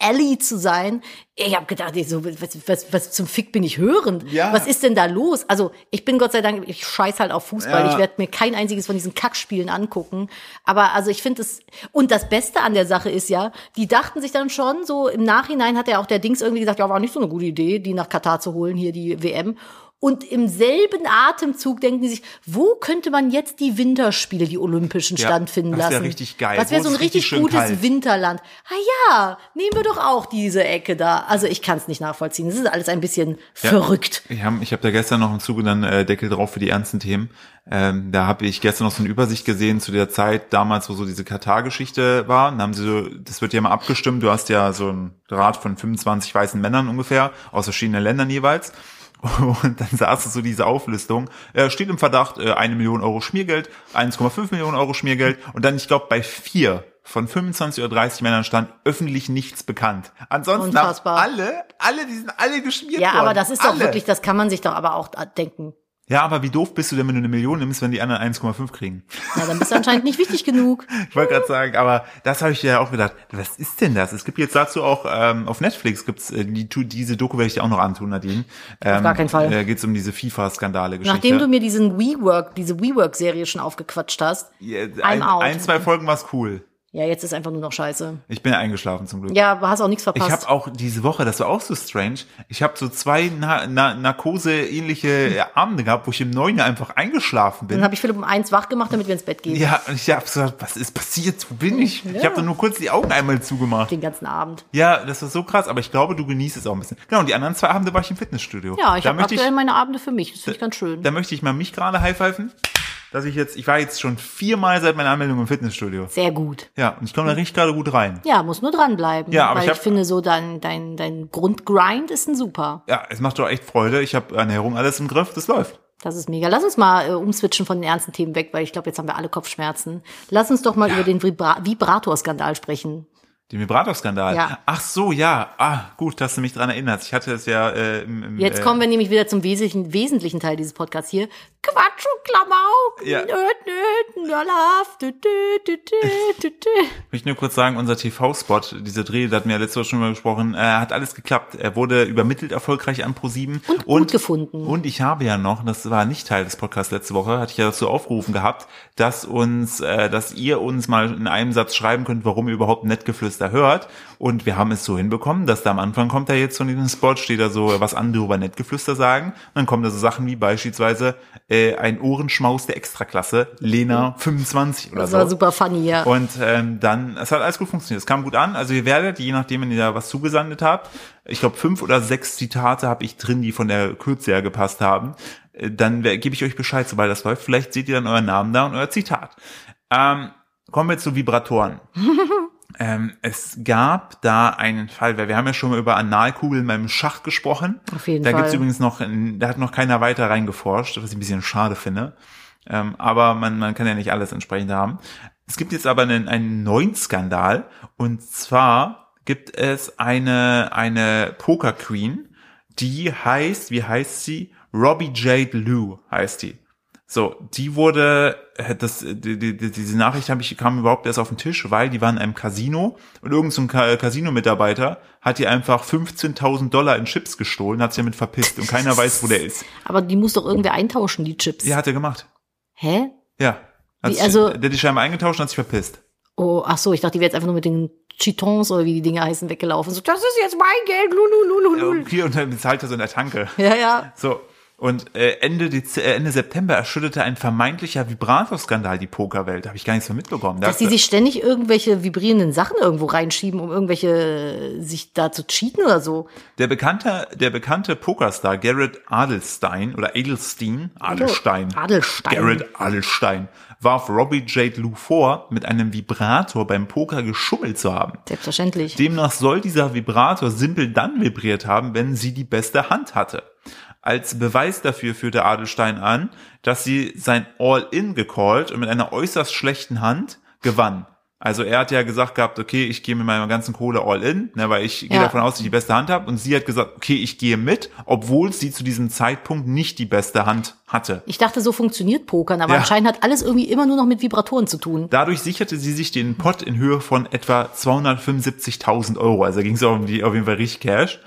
Ally zu sein. Ich habe gedacht, ich so, was, was, was zum Fick bin ich hörend? Ja. Was ist denn da los? Also ich bin Gott sei Dank, ich scheiß halt auf Fußball. Ja. Ich werde mir kein einziges von diesen Kackspielen angucken. Aber also ich finde es, und das Beste an der Sache ist ja, die dachten sich dann schon so, im Nachhinein hat ja auch der Dings irgendwie gesagt, ja, war nicht so eine gute Idee, die nach Katar zu holen, hier die WM. Und im selben Atemzug denken die sich, wo könnte man jetzt die Winterspiele, die Olympischen, Ja, stattfinden das wär lassen? richtig geil. Was wäre so ein richtig richtig gutes kalt? Winterland? Ah ja, nehmen wir doch auch diese Ecke da. Also ich kann es nicht nachvollziehen. Es ist alles ein bisschen verrückt. Ich habe ich hab da gestern noch im Zuge dann äh, Deckel drauf für die ernsten Themen. Ähm, da habe ich gestern noch so eine Übersicht gesehen zu der Zeit damals, wo so diese Katar-Geschichte war. Da haben sie so, das wird ja mal abgestimmt. Du hast ja so einen Rat von 25 weißen Männern ungefähr aus verschiedenen Ländern jeweils. Und dann saß es so diese Auflistung. Äh, steht im Verdacht äh, eine Million Euro Schmiergeld, 1,5 Millionen Euro Schmiergeld und dann, ich glaube, bei vier von 25 oder 30 Männern stand öffentlich nichts bekannt. Ansonsten Unfassbar. alle, alle, die sind alle geschmiert Ja, worden. aber das ist doch alle. wirklich, das kann man sich doch aber auch denken. Ja, aber wie doof bist du denn, wenn du eine Million nimmst, wenn die anderen 1,5 kriegen? Ja, dann bist du anscheinend nicht wichtig genug. Ich wollte gerade sagen, aber das habe ich ja auch gedacht. Was ist denn das? Es gibt jetzt dazu auch ähm, auf Netflix gibt's äh, die, diese Doku werde ich dir auch noch antun, Nadine. Ähm, gar keinen Fall. Äh, geht's um diese FIFA-Skandale-Geschichte. Nachdem du mir diesen WeWork, diese WeWork-Serie schon aufgequatscht hast. ja, I'm ein, out. ein, zwei Folgen war's cool. Ja, jetzt ist einfach nur noch scheiße. Ich bin eingeschlafen zum Glück. Ja, aber hast auch nichts Ich verpasst. habe auch diese Woche, das war auch so strange, ich habe so zwei Na Na Narkose-ähnliche Abende gehabt, wo ich im Neuen einfach eingeschlafen bin. Dann habe ich Philipp um eins wach gemacht, damit wir ins Bett gehen. Ja, und ich habe gedacht, was ist passiert? Wo bin ich? Ich habe nur kurz die Augen einmal zugemacht. Den ganzen Abend. Ja, das war so krass, aber ich glaube, du genießt es auch ein bisschen. Genau, und die anderen zwei Abende war ich im Fitnessstudio. Ja, ich habe aktuell ich, meine Abende für mich. Das finde ich ganz schön. Da möchte ich mal mich gerade highpfeifen, dass ich jetzt, ich war jetzt schon viermal seit meiner Anmeldung im Fitnessstudio. Sehr gut. Ja, und ich komme da richtig gerade gut rein. Ja, muss nur dranbleiben. Ja, aber weil ich ich, hab- finde, so dein, dein, dein Grundgrind ist ein super. Ja, es macht doch echt Freude. Ich habe Ernährung alles im Griff, das läuft. Das ist mega. Lass uns mal äh, umswitchen von den ernsten Themen weg, weil ich glaube, jetzt haben wir alle Kopfschmerzen. Lass uns doch mal über den Vibra Vibrator-Skandal sprechen. Den Vibrator-Skandal. Ja. Ach so, ja. Ah, gut, dass du mich dran erinnerst. Ich hatte es ja äh, im, im Jetzt äh, kommen wir nämlich wieder zum wesentlichen, wesentlichen Teil dieses Podcasts hier. Quatsch und Klamauk. Ja. Nöt, nöt, dü, Ich möchte nur kurz sagen, unser TV-Spot, diese Dreh, da hatten wir ja letzte Woche schon mal gesprochen, äh, hat alles geklappt. Er wurde übermittelt erfolgreich an Pro7. Und gut gefunden. Und ich habe ja noch, das war nicht Teil des Podcasts letzte Woche, hatte ich ja dazu aufgerufen gehabt, dass uns, äh, dass ihr uns mal in einem Satz schreiben könnt, warum ihr überhaupt Nettgeflüster hört. Und wir haben es so hinbekommen, dass da am Anfang kommt da jetzt von diesem Spot, steht da so, was andere über Nettgeflüster sagen. Und dann kommen da so Sachen wie beispielsweise äh, ein Ohrenschmaus der Extraklasse, Lena 25 oder Das so. war super funny, ja. Und ähm, dann, es hat alles gut funktioniert. Es kam gut an. Also ihr werdet, je nachdem, wenn ihr da was zugesandet habt, ich glaube fünf oder sechs Zitate habe ich drin, die von der Kürze her gepasst haben. Äh, Dann gebe ich euch Bescheid, sobald das läuft. Vielleicht seht ihr dann euren Namen da und euer Zitat. Ähm, kommen wir zu Vibratoren. ähm, es gab da einen Fall, weil wir haben ja schon mal über Analkugeln beim Schach gesprochen. Auf jeden da Fall. gibt's übrigens noch, da hat noch keiner weiter reingeforscht, was ich ein bisschen schade finde. Ähm, aber man, man kann ja nicht alles entsprechend haben. Es gibt jetzt aber einen, einen neuen Skandal und zwar gibt es eine, eine Poker Queen, die heißt, wie heißt sie? Robbie Jade Lou heißt die. So, die wurde, äh, das, die, die, die- diese Nachricht habe ich, kam überhaupt erst auf den Tisch, weil die waren in einem Casino und irgendein so ein Ca- Casino-Mitarbeiter hat ihr einfach 15.000 Dollar in Chips gestohlen, hat sie damit verpisst und keiner weiß, wo der ist. Aber die muss doch irgendwer eintauschen, die Chips. Die hat er gemacht. Hä? Ja. Hat Wie, sich- also- der hat die scheinbar eingetauscht und hat sich verpisst. Oh, ach so, ich dachte, die wäre jetzt einfach nur mit den Chitons oder wie die Dinge heißen weggelaufen. So, das ist jetzt mein Geld, lululululul. Hier und dann bezahlt er so in der Tanke. Ja, ja. So. Und äh, Ende, Dez äh, Ende September erschütterte ein vermeintlicher Vibrator-Skandal die Pokerwelt. Habe ich gar nichts mehr mitbekommen. Dass die sich ständig irgendwelche vibrierenden Sachen irgendwo reinschieben, um irgendwelche äh, sich da zu cheaten oder so. Der bekannte, der bekannte Pokerstar Garrett Adelstein oder Adelstein, Adelstein, Adelstein. Garrett Adelstein, warf Robbie Jade Lou vor, mit einem Vibrator beim Poker geschummelt zu haben. Selbstverständlich. Demnach soll dieser Vibrator simpel dann vibriert haben, wenn sie die beste Hand hatte. Als Beweis dafür führte Adelstein an, dass sie sein All-In gecallt und mit einer äußerst schlechten Hand gewann. Also er hat ja gesagt gehabt, okay, ich gehe mit meiner ganzen Kohle all-in, ne, weil ich gehe Ja. davon aus, dass ich die beste Hand habe. Und sie hat gesagt, okay, ich gehe mit, obwohl sie zu diesem Zeitpunkt nicht die beste Hand hatte. Ich dachte, so funktioniert Pokern, aber Ja. anscheinend hat alles irgendwie immer nur noch mit Vibratoren zu tun. Dadurch sicherte sie sich den Pot in Höhe von etwa 275.000 Euro. Also ging es um die, auf jeden Fall richtig Cash.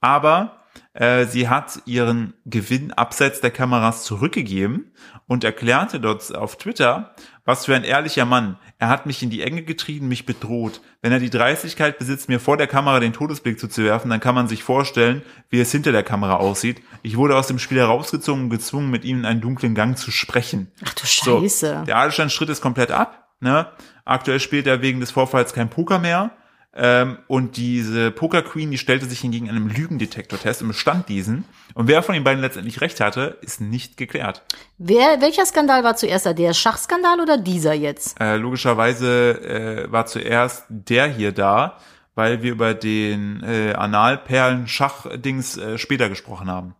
Aber äh, sie hat ihren Gewinn abseits der Kameras zurückgegeben und erklärte dort auf Twitter, was für ein ehrlicher Mann. Er hat mich in die Enge getrieben, mich bedroht. Wenn er die Dreistigkeit besitzt, mir vor der Kamera den Todesblick zuzuwerfen, dann kann man sich vorstellen, wie es hinter der Kamera aussieht. Ich wurde aus dem Spiel herausgezogen und gezwungen, mit ihm in einen dunklen Gang zu sprechen. Ach du So, Scheiße. der Adelstein-Schritt ist komplett ab. Ne? Aktuell spielt er wegen des Vorfalls kein Poker mehr. Ähm, und diese Poker Queen, die stellte sich hingegen einem Lügendetektor-Test und bestand diesen. Und wer von den beiden letztendlich recht hatte, ist nicht geklärt. Wer, welcher Skandal war zuerst da? Der Schachskandal oder dieser jetzt? Äh, logischerweise äh, war zuerst der hier da, weil wir über den äh, Analperlen-Schach-Dings äh, später gesprochen haben.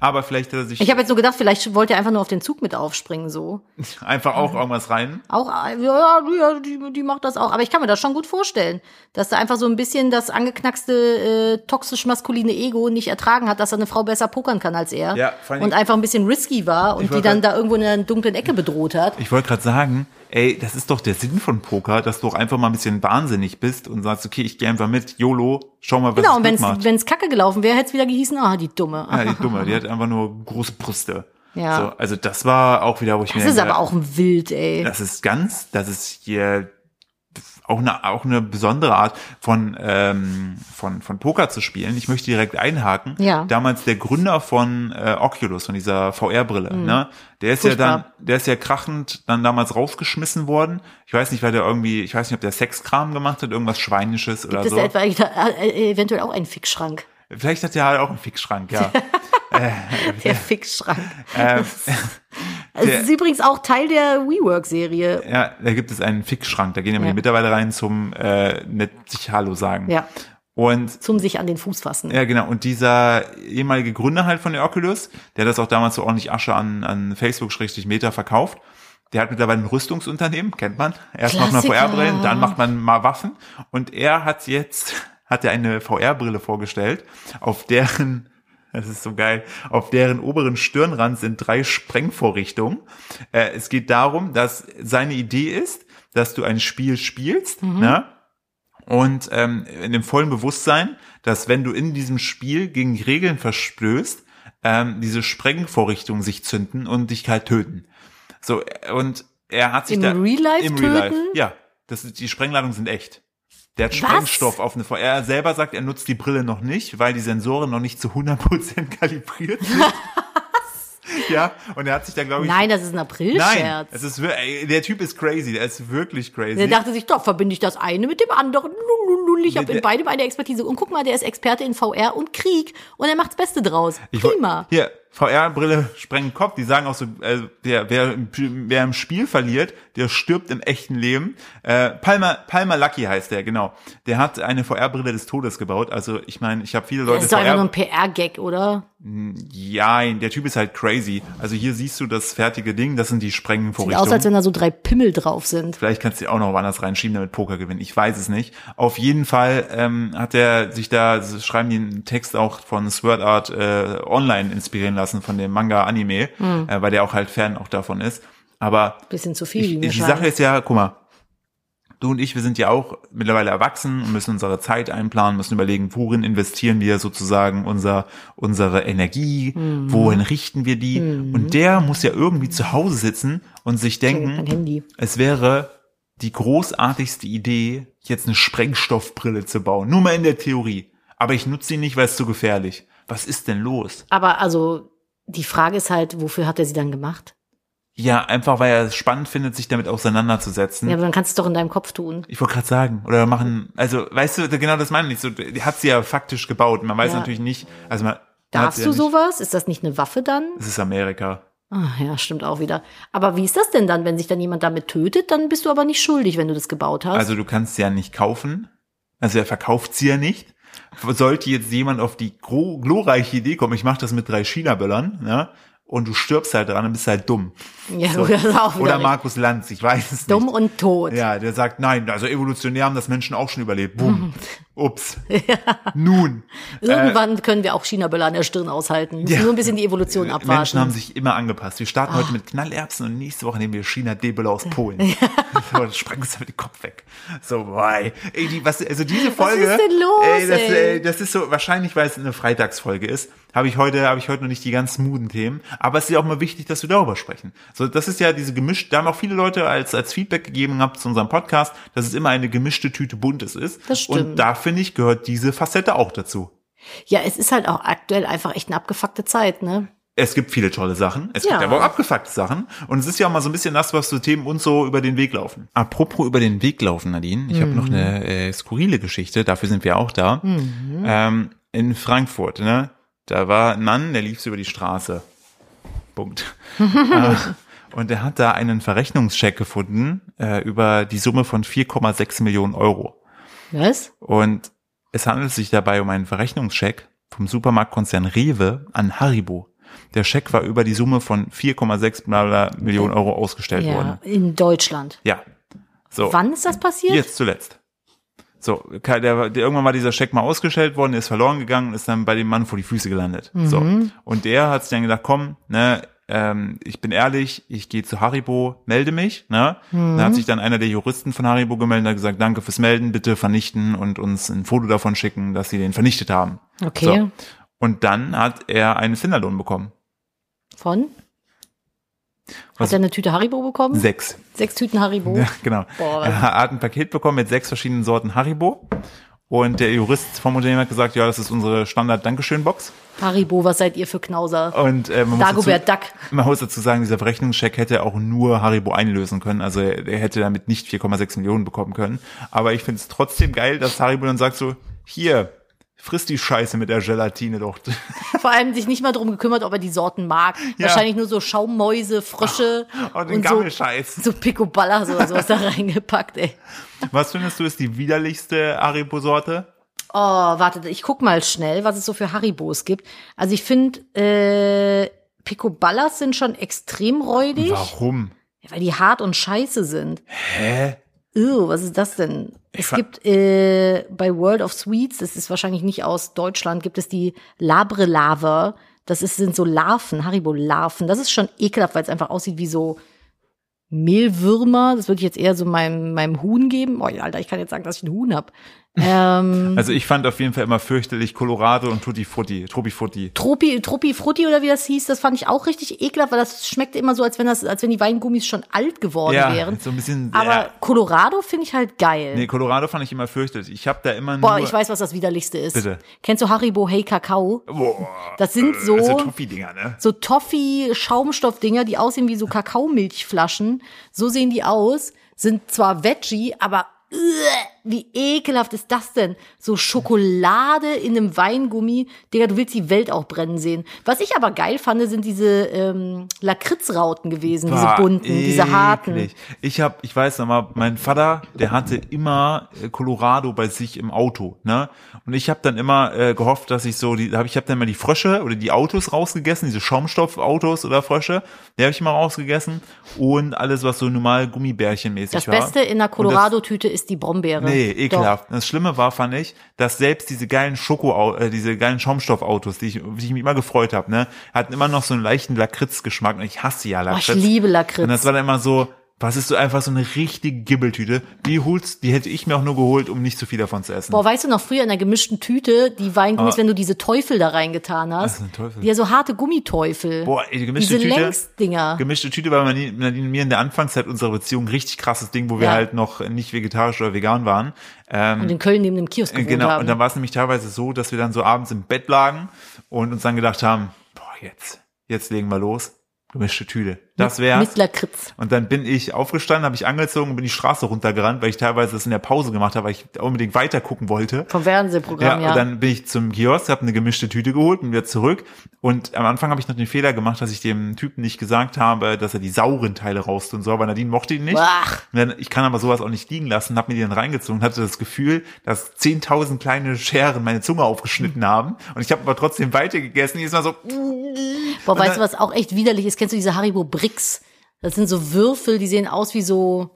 Aber vielleicht hat er sich Ich habe jetzt nur gedacht, vielleicht wollte er einfach nur auf den Zug mit aufspringen, so. einfach auch irgendwas rein. Auch, ja, ja, die, die macht das auch. Aber ich kann mir das schon gut vorstellen, dass da einfach so ein bisschen das angeknackste, äh, toxisch-maskuline Ego nicht ertragen hat, dass er eine Frau besser pokern kann als er. Ja, und einfach ein bisschen risky war und die dann da irgendwo in einer dunklen Ecke bedroht hat. Ich wollte gerade sagen, ey, das ist doch der Sinn von Poker, dass du auch einfach mal ein bisschen wahnsinnig bist und sagst, okay, ich gehe einfach mit, YOLO, schau mal, was Genau, es und gut wenn's macht. wenn's kacke gelaufen wäre, hätte es wieder gehießen, ah, die Dumme. ja, die Dumme, die hat einfach nur große Brüste. Ja. So, also das war auch wieder, wo ich Das mir ist denke, aber auch ein Wild, ey. das ist ganz, das ist hier auch eine, auch eine besondere Art von, ähm, von, von Poker zu spielen. Ich möchte direkt einhaken. Ja. Damals der Gründer von äh, Oculus, von dieser VR-Brille, ne? Der ist Mhm. Furchtbar. ja dann, der ist ja krachend dann damals rausgeschmissen worden. Ich weiß nicht, weil der irgendwie, ich weiß nicht, ob der Sexkram gemacht hat, irgendwas Schweinisches oder Gibt es so. da etwa äh, eventuell auch einen Fixschrank? Vielleicht hat der halt auch einen Fixschrank, ja. Der Fixschrank. ähm, Es ist übrigens auch Teil der WeWork-Serie. ja, da gibt es einen Fixschrank. Da gehen immer Ja. die Mitarbeiter rein zum äh, nett sich Hallo sagen. Ja. Und Zum sich an den Fuß fassen. Ja, genau. Und dieser ehemalige Gründer halt von der Oculus, der hat das auch damals so ordentlich Asche an, an Facebook-Meta verkauft. Der hat mittlerweile ein Rüstungsunternehmen, kennt man. Erst macht man Klassiker. VR-Brillen, dann macht man mal Waffen. Und er hat jetzt, hat er eine VR-Brille vorgestellt, auf deren, das ist so geil, auf deren oberen Stirnrand sind drei Sprengvorrichtungen. Äh, es geht darum, dass seine Idee ist, dass du ein Spiel spielst, ne? Und ähm, in dem vollen Bewusstsein, dass wenn du in diesem Spiel gegen Regeln verstößt, ähm, diese Sprengvorrichtungen sich zünden und dich halt töten. So, und er hat sich Im da Real Life im Real Life, töten? ja, das die Sprengladungen sind echt. Der hat Was? Sprengstoff auf eine Vor Er selber sagt, er nutzt die Brille noch nicht, weil die Sensoren noch nicht zu 100% kalibriert sind. ja, und er hat sich da, glaube ich, Nein, das ist ein Nein, Aprilscherz. es ist ey, der Typ ist crazy, der ist wirklich crazy. Der dachte sich, doch, verbinde ich das eine mit dem anderen. Lululul, Ich habe in beidem eine Expertise. Und guck mal, der ist Experte in VR und Krieg. Und er macht's Beste draus. Prima. Hier, VR-Brille sprengen Kopf. Die sagen auch so, äh, der, wer, im- wer im Spiel verliert, der stirbt im echten Leben. Äh, Palmer, Palmer Lucky heißt der, genau. Der hat eine VR-Brille des Todes gebaut. Also ich meine, ich habe viele Das Leute ist doch einfach nur ein. PR-Gag, oder? Ja, der Typ ist halt crazy. Also hier siehst du das fertige Ding, das sind die Sieht aus, als wenn da so drei Pimmel drauf sind. Vielleicht kannst du die auch noch woanders reinschieben, damit Poker gewinnt. Ich weiß es nicht. Auf jeden Fall ähm, hat er sich da, schreiben die einen Text auch von Sword Art äh, online inspirieren lassen, von dem Manga-Anime, Hm. äh, weil der auch halt Fan auch davon ist. Aber Bisschen zu viel. ich, die. Sache ist ja, guck mal, du und ich, wir sind ja auch mittlerweile erwachsen und müssen unsere Zeit einplanen, müssen überlegen, worin investieren wir sozusagen unser, unsere Energie, Mhm. wohin richten wir die. Und der muss ja irgendwie zu Hause sitzen und sich denken, es wäre die großartigste Idee, jetzt eine Sprengstoffbrille zu bauen. Nur mal in der Theorie. Aber ich nutze sie nicht, weil es zu gefährlich. Was ist denn los? Aber also, die Frage ist halt, wofür hat er sie dann gemacht? Ja, einfach weil er es spannend findet, sich damit auseinanderzusetzen. Ja, aber dann kannst du es doch in deinem Kopf tun. Ich wollte gerade sagen, oder machen, also weißt du, genau das meine ich. So, die hat sie ja faktisch gebaut. Man weiß Ja. natürlich nicht, also man man Darfst sie du ja sowas? Ist das nicht eine Waffe dann? Es ist Amerika. Ah, ja, stimmt auch wieder. Aber wie ist das denn dann, wenn sich dann jemand damit tötet? Dann bist du aber nicht schuldig, wenn du das gebaut hast. Also du kannst sie ja nicht kaufen. Also er verkauft sie ja nicht. Sollte jetzt jemand auf die glorreiche Idee kommen, ich mache das mit drei China-Böllern, ne? Und du stirbst halt dran und bist halt dumm. ja, gut, das auch Oder recht. Markus Lanz, ich weiß es dumm nicht. und tot. Ja, der sagt, nein, also evolutionär haben das Menschen auch schon überlebt. Boom. Ups. Nun. Irgendwann können wir auch China-Böller an der Stirn aushalten. Äh, ja. Nur ein bisschen die Evolution abwarten. Menschen haben sich immer angepasst. Wir starten Ah. heute mit Knallerbsen und nächste Woche nehmen wir China D-Böller aus Polen. so, dann sprengen uns damit den Kopf weg. So, boy. Ey, die, was, also diese Folge. ist denn los, ey, das, ey? ey, das ist so, wahrscheinlich, weil es eine Freitagsfolge ist, habe ich heute, habe ich heute noch nicht die ganz smoothen Themen. Aber es ist ja auch mal wichtig, dass wir darüber sprechen. So, das ist ja diese gemischt, da haben auch viele Leute als, als Feedback gegeben gehabt zu unserem Podcast, dass es immer eine gemischte Tüte Buntes ist. Das stimmt. Und da finde ich, gehört diese Facette auch dazu. Ja, es ist halt auch aktuell einfach echt eine abgefuckte Zeit, ne? Es gibt viele tolle Sachen. Es Ja. gibt aber auch abgefuckte Sachen. Und es ist ja auch mal so ein bisschen das, was so Themen uns so über den Weg laufen. Apropos über den Weg laufen, Nadine. Ich habe noch eine äh, skurrile Geschichte. Dafür sind wir auch da. Ähm, in Frankfurt, ne? Da war ein Mann, der lief so über die Straße. Punkt. äh, und der hat da einen Verrechnungscheck gefunden äh, über die Summe von 4,6 Millionen Euro. Was? Und es handelt sich dabei um einen Verrechnungscheck vom Supermarktkonzern Rewe an Haribo. Der Scheck war über die Summe von 4,6 bla bla Millionen Euro ausgestellt Ja, worden. in Deutschland. Ja. So, Wann ist das passiert? jetzt zuletzt. So, der, der, irgendwann war dieser Scheck mal ausgestellt worden, ist verloren gegangen und ist dann bei dem Mann vor die Füße gelandet. So. Und der hat sich dann gedacht, komm, ne, ähm, ich bin ehrlich, ich gehe zu Haribo, melde mich. Ne? Dann hat sich dann einer der Juristen von Haribo gemeldet und hat gesagt, danke fürs Melden, bitte vernichten und uns ein Foto davon schicken, dass sie den vernichtet haben. Okay. So. Und dann hat er einen Finderlohn bekommen. Von? Was- Hat er eine Tüte Haribo bekommen? Sechs. Sechs Tüten Haribo. Ja, genau. Boah, er hat ein Paket bekommen mit sechs verschiedenen Sorten Haribo. Und der Jurist vom Unternehmen hat gesagt, ja, das ist unsere Standard-Dankeschön-Box. Haribo, was seid ihr für Knauser? Und äh, man, muss Dagobert dazu, Duck. man muss dazu sagen, dieser Verrechnungscheck hätte auch nur Haribo einlösen können. Also er, er hätte damit nicht 4,6 Millionen bekommen können. Aber ich finde es trotzdem geil, dass Haribo dann sagt so, hier, friss die Scheiße mit der Gelatine doch. Vor allem sich nicht mal drum gekümmert, ob er die Sorten mag. Ja. Wahrscheinlich nur so Schaummäuse, Frösche Oh, den und so, Gammelscheiß. so Picoballas oder sowas da reingepackt, ey. Was findest du ist die widerlichste Haribo-Sorte? Oh, warte, ich guck mal schnell, was es so für Haribos gibt. Also ich finde, äh, Picoballas sind schon extrem räudig, Warum? weil die hart und scheiße sind. Hä? Ew, was ist das denn? Ich Es gibt äh, bei World of Sweets, das ist wahrscheinlich nicht aus Deutschland, gibt es die Labre Lava. Das ist, sind so Larven, Haribo-Larven. Das ist schon ekelhaft, weil es einfach aussieht wie so Mehlwürmer. Das würde ich jetzt eher so meinem, meinem Huhn geben. Oh, Alter, ich kann jetzt sagen, dass ich ein Huhn hab. Ähm, Also ich fand auf jeden Fall immer fürchterlich Colorado und Tutti Frutti, Tropi Frutti. Tropi, Tropi Frutti oder wie das hieß, das fand ich auch richtig ekelhaft, weil das schmeckte immer so, als wenn das, als wenn die Weingummis schon alt geworden Ja, wären. so ein bisschen. Aber ja. Colorado finde ich halt geil. Nee, Colorado fand ich immer fürchterlich. Ich habe da immer nur. Boah, ich weiß, was das widerlichste ist. Bitte. Kennst du Haribo Hey Kakao? Boah, Das sind so, das sind Toffee-Dinger, ne? so Toffee-Schaumstoffdinger, die aussehen wie so Kakaomilchflaschen. So sehen die aus. Sind zwar Veggie, aber äh, wie ekelhaft ist das denn? So Schokolade in einem Weingummi. Digga, du willst die Welt auch brennen sehen. Was ich aber geil fand, sind diese ähm, Lakritzrauten gewesen, diese Bah, bunten, diese harten. eklig. Ich hab, ich weiß noch mal, mein Vater, der hatte immer äh, Colorado bei sich im Auto, ne? Und ich habe dann immer äh, gehofft, dass ich so die, hab, ich habe dann immer die Frösche oder die Autos rausgegessen, diese Schaumstoffautos oder Frösche, die habe ich immer rausgegessen und alles was so normal Gummibärchenmäßig Das war. Beste in einer Colorado-Tüte ist die Brombeere. Nee, Doch. ekelhaft. Das Schlimme war, fand ich, dass selbst diese geilen Schoko, äh, diese geilen Schaumstoffautos, die ich, die ich mich immer gefreut habe, ne, hatten immer noch so einen leichten Lakritzgeschmack und ich hasse ja Oh, ich Lakritz. liebe Lakritz. Und das war dann immer so, was ist so einfach so eine richtige Gibbeltüte? Die holst, die hätte ich mir auch nur geholt, um nicht zu viel davon zu essen. Boah, weißt du noch, früher in der gemischten Tüte, die Weingummis, Ah. wenn du diese Teufel da reingetan hast. Was ist ein Teufel? Die so harte Gummiteufel. Boah, ey, die gemischte diese Tüte. Längsdinger. Gemischte Tüte war Nadine mir in der Anfangszeit unserer Beziehung ein richtig krasses Ding, wo wir Ja. halt noch nicht vegetarisch oder vegan waren. Ähm, Und in Köln neben dem Kiosk gewohnt Genau, haben. und dann war es nämlich teilweise so, dass wir dann so abends im Bett lagen und uns dann gedacht haben, boah, jetzt, jetzt legen wir los. Gemischte Tüte. Das. Mit Lakritz. Und dann bin ich aufgestanden, habe ich angezogen und bin die Straße runtergerannt, weil ich teilweise das in der Pause gemacht habe, weil ich unbedingt weiter gucken wollte. Vom Fernsehprogramm, ja. und dann bin ich zum Kiosk, habe eine gemischte Tüte geholt und wieder zurück. Und am Anfang habe ich noch den Fehler gemacht, dass ich dem Typen nicht gesagt habe, dass er die sauren Teile raus tun soll, weil Nadine mochte ihn nicht. Dann, ich kann aber sowas auch nicht liegen lassen, habe mir die dann reingezogen und hatte das Gefühl, dass 10.000 kleine Scheren meine Zunge aufgeschnitten haben. Und ich habe aber trotzdem weitergegessen. Jedes Mal so, Boah, weißt du, was auch echt widerlich ist? Kennst du diese Haribo Bricks? Das sind so Würfel, die sehen aus wie so,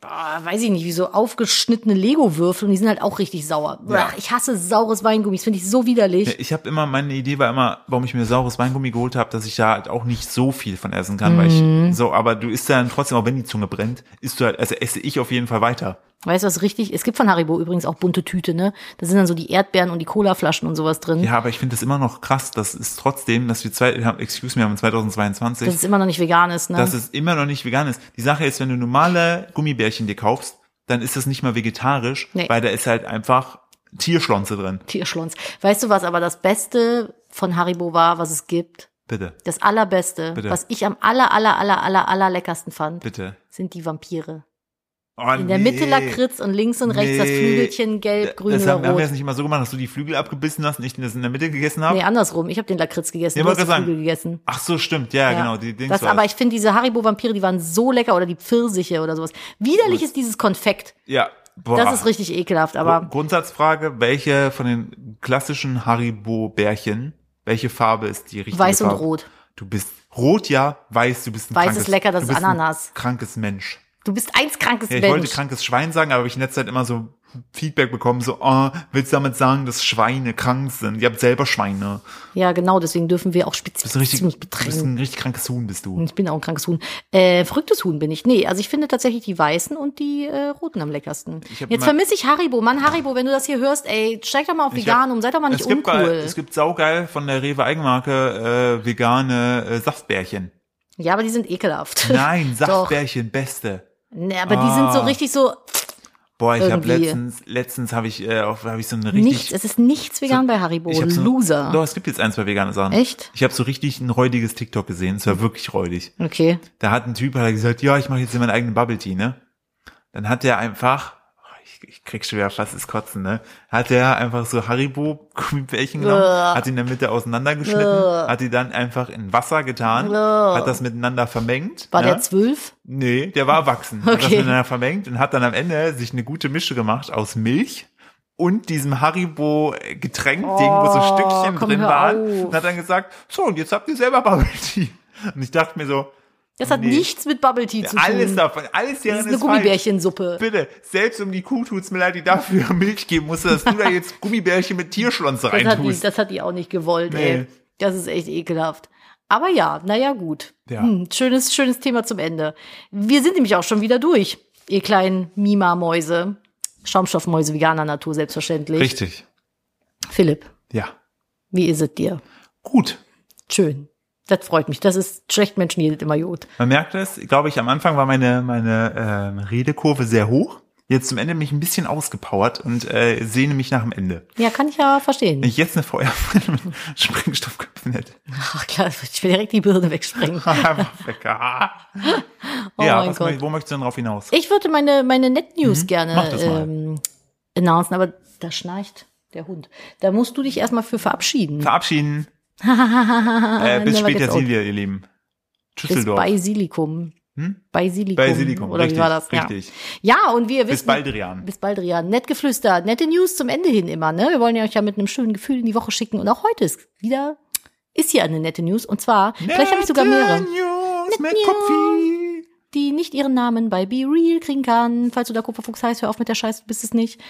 boah, weiß ich nicht, wie so aufgeschnittene Lego-Würfel und die sind halt auch richtig sauer. Ja. Ach, Ich hasse saures Weingummi, das finde ich so widerlich. Ich habe immer, meine Idee war immer, warum ich mir saures Weingummi geholt habe, dass ich da halt auch nicht so viel von essen kann, weil ich so, aber du isst dann trotzdem, auch wenn die Zunge brennt, isst du halt, also esse ich auf jeden Fall weiter. Weißt du, was richtig? Es gibt von Haribo übrigens auch bunte Tüte, ne? Da sind dann so die Erdbeeren und die Colaflaschen und sowas drin. Ja, aber ich finde das immer noch krass, das ist trotzdem, dass wir zwei, wir haben- excuse me, wir haben 2022, Dass es immer noch nicht vegan ist, ne? dass es immer noch nicht vegan ist. Die Sache ist, wenn du normale Gummibärchen dir kaufst, dann ist das nicht mal vegetarisch, Nee. weil da ist halt einfach Tierschlonze drin. Tierschlons. Weißt du, was aber das Beste von Haribo war, was es gibt? Bitte, Das allerbeste, Bitte. was ich am aller, aller, aller, aller, aller leckersten fand, bitte. sind die Vampire. Oh, In der nee. Mitte Lakritz und links und rechts das Nee. Flügelchen gelb, grün das oder haben, haben wir rot. das nicht immer so gemacht, dass du die Flügel abgebissen hast und ich das in der Mitte gegessen habe? Nee, andersrum. Ich habe den Lakritz gegessen. Ja, du hast sagen. Flügel gegessen. Ach so, stimmt, ja, Ja. genau. Die Dings das, aber ich finde diese Haribo-Vampire, die waren so lecker oder die Pfirsiche oder sowas. Widerlich ist dieses Konfekt. ja, boah. Das ist richtig ekelhaft, aber Gru- Grundsatzfrage, welche von den klassischen Haribo-Bärchen, welche Farbe ist die richtige weiß und Farbe? rot. Du bist rot, ja, weiß, du bist ein Weiß krankes, ist lecker, das ist Ananas. Ein krankes Mensch. Du bist eins krankes Ja, ich wollte Mensch. krankes Schwein sagen, aber habe ich in letzter Zeit immer so Feedback bekommen, so, oh, willst du damit sagen, dass Schweine krank sind? Ihr habt selber Schweine. Ja, genau, deswegen dürfen wir auch Spezifismus richtig, du bist betreiben. ein richtig krankes Huhn, bist du. Ich bin auch ein krankes Huhn. Äh, verrücktes Huhn bin ich. Nee, also ich finde tatsächlich die weißen und die äh, roten am leckersten. Jetzt vermisse ich Haribo. Mann, Haribo, wenn du das hier hörst, ey, steig doch mal auf vegan hab- um, sei doch mal nicht es gibt, uncool. bei- es gibt saugeil von der Rewe Eigenmarke äh, vegane äh, Saftbärchen. ja, aber die sind ekelhaft. Nein. Saftbärchen, beste. Nee, aber die sind so Ah. richtig so Boah, ich habe letztens, letztens habe ich, äh, auch- habe ich so eine richtig. nichts. Es ist nichts vegan bei Haribo. ich hab so, Loser. Doch, es gibt jetzt ein, zwei vegane Sachen. Echt? Ich habe so richtig ein räudiges TikTok gesehen. Es war wirklich räudig. Okay. Da hat ein Typ hat er gesagt, ja, ich mache jetzt hier meinen eigenen Bubble Tea, ne? Dann hat er einfach, krieg schon wieder fast das Kotzen, ne? Hat er einfach so Haribo Gummibärchen genommen, Ugh. hat die in der Mitte auseinandergeschnitten, hat die dann einfach in Wasser getan, hat das miteinander vermengt. War ne? der zwölf? Nee, der war erwachsen. Hat das Okay. miteinander vermengt und hat dann am Ende sich eine gute Mische gemacht aus Milch und diesem Haribo Getränkding, wo so Oh, Stückchen drin waren. auf. Und hat dann gesagt, so, und jetzt habt ihr selber Bubble Tea. Und ich dachte mir so, Das hat Nee. nichts mit Bubble Tea zu alles tun. davon, alles das deren ist eine ist falsch. Gummibärchensuppe. Bitte, selbst um die Kuh tut's mir leid, die dafür Milch geben musste, dass du da jetzt Gummibärchen mit Tierschlonze Das hat, die, reintust. das hat die auch nicht gewollt, Nee. ey. Das ist echt ekelhaft. Aber ja, naja, gut. Ja. Hm, schönes, schönes Thema zum Ende. Wir sind nämlich auch schon wieder durch, ihr kleinen Mima-Mäuse. Schaumstoffmäuse veganer Natur, selbstverständlich. Richtig. Philipp, Ja. wie ist es dir? Gut. Schön. Das freut mich. Das ist schlecht Menschen jedes immer gut. Man merkt es, glaube ich, am Anfang war meine, meine ähm, Redekurve sehr hoch. Jetzt zum Ende bin ich ein bisschen ausgepowert und äh, sehne mich nach dem Ende. Ja, kann ich ja verstehen. Wenn ich jetzt eine Feuerwehr mit Sprengstoffköpfen hätte. Ach klar, ich will direkt die Birne wegsprengen. Ah. Oh ja, mein was, Gott. wo möchtest du denn drauf hinaus? Ich würde meine, meine Net-News gerne Mhm. mal. ähm, announcen, aber da schnarcht der Hund. Da musst du dich erstmal für verabschieden. Verabschieden. Äh, bis später. Silvia, ihr Lieben. Bis Düsseldorf. Basilikum. Hm? Basilikum. Basilikum, Oder richtig, wie war das? richtig. Ja. ja, und wie ihr Bis wisst. Baldrian. Bis bald, Rian. Nett geflüstert, nette News zum Ende hin immer, ne? Wir wollen ja euch ja mit einem schönen Gefühl in die Woche schicken. Und auch heute ist wieder, ist hier eine nette News. Und zwar, vielleicht habe ich sogar mehrere. Nette News mit News. Kopfi. Die nicht ihren Namen bei Be Real kriegen kann. Falls du da Kupferfuchs heißt, hör auf mit der Scheiße, du bist es nicht.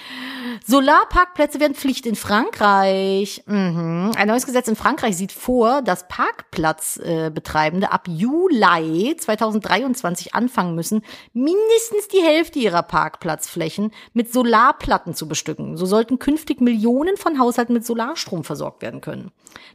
Solarparkplätze werden Pflicht in Frankreich. Mhm. Ein neues Gesetz in Frankreich sieht vor, dass Parkplatzbetreibende äh, ab Juli 2023 anfangen müssen, mindestens die Hälfte ihrer Parkplatzflächen mit Solarplatten zu bestücken. So sollten künftig Millionen von Haushalten mit Solarstrom versorgt werden können.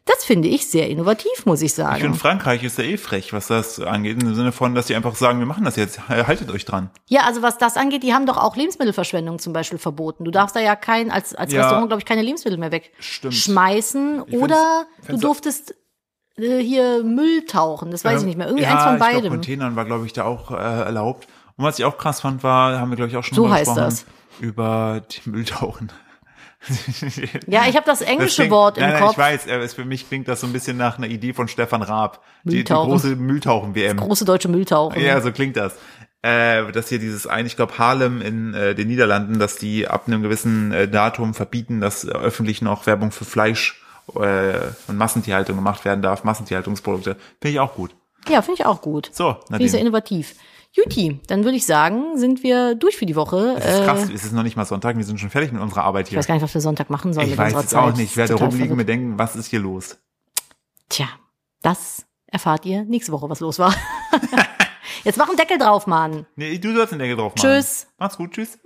Das finde ich sehr innovativ, muss ich sagen. Ich finde, Frankreich ist ja eh frech, was das angeht, im Sinne von, dass sie einfach sagen, wir machen das jetzt, haltet euch dran. Ja, also was das angeht, die haben doch auch Lebensmittelverschwendung zum Beispiel verboten. Du darfst da ja kein, als, als Ja. Restaurant, glaube ich, keine Lebensmittel mehr wegschmeißen. Find's- Oder du durftest äh, hier Müll tauchen. Das weiß ich nicht mehr. Irgendwie ja, eins von Ich glaub, beidem. Containern war, glaube ich, da auch äh, erlaubt. Und was ich auch krass fand, war, haben wir, glaube ich, auch schon So mal heißt gesprochen, das. über die Mülltauchen. Ja, ich habe das Das englische klingt- Wort im nein, nein, Kopf. Ich weiß, äh, es, für mich klingt das so ein bisschen nach einer Idee von Stefan Raab. Die, die große Mülltauchen-WM. Große deutsche Mülltauchen. Ja, so klingt das. Äh, dass hier dieses ein, ich glaube Harlem in äh, den Niederlanden, dass die ab einem gewissen äh, Datum verbieten, dass äh, öffentlich noch Werbung für Fleisch äh, und Massentierhaltung gemacht werden darf, Massentierhaltungsprodukte. Finde ich auch gut. Ja, finde ich auch gut. So, Finde ich sehr Nadine. innovativ. Juti, dann würde ich sagen, sind wir durch für die Woche. Es ist krass, Äh, es ist noch nicht mal Sonntag, wir sind schon fertig mit unserer Arbeit ich hier. weiß gar nicht, was wir Sonntag machen sollen Ich mit weiß unserer jetzt Zeit. auch nicht. Ich werde rumliegen und mir denken, was ist hier los? Tja, das erfahrt ihr nächste Woche, was los war. Jetzt mach einen Deckel drauf, Mann. Nee, du sollst den Deckel drauf machen. Tschüss. Macht's gut, tschüss.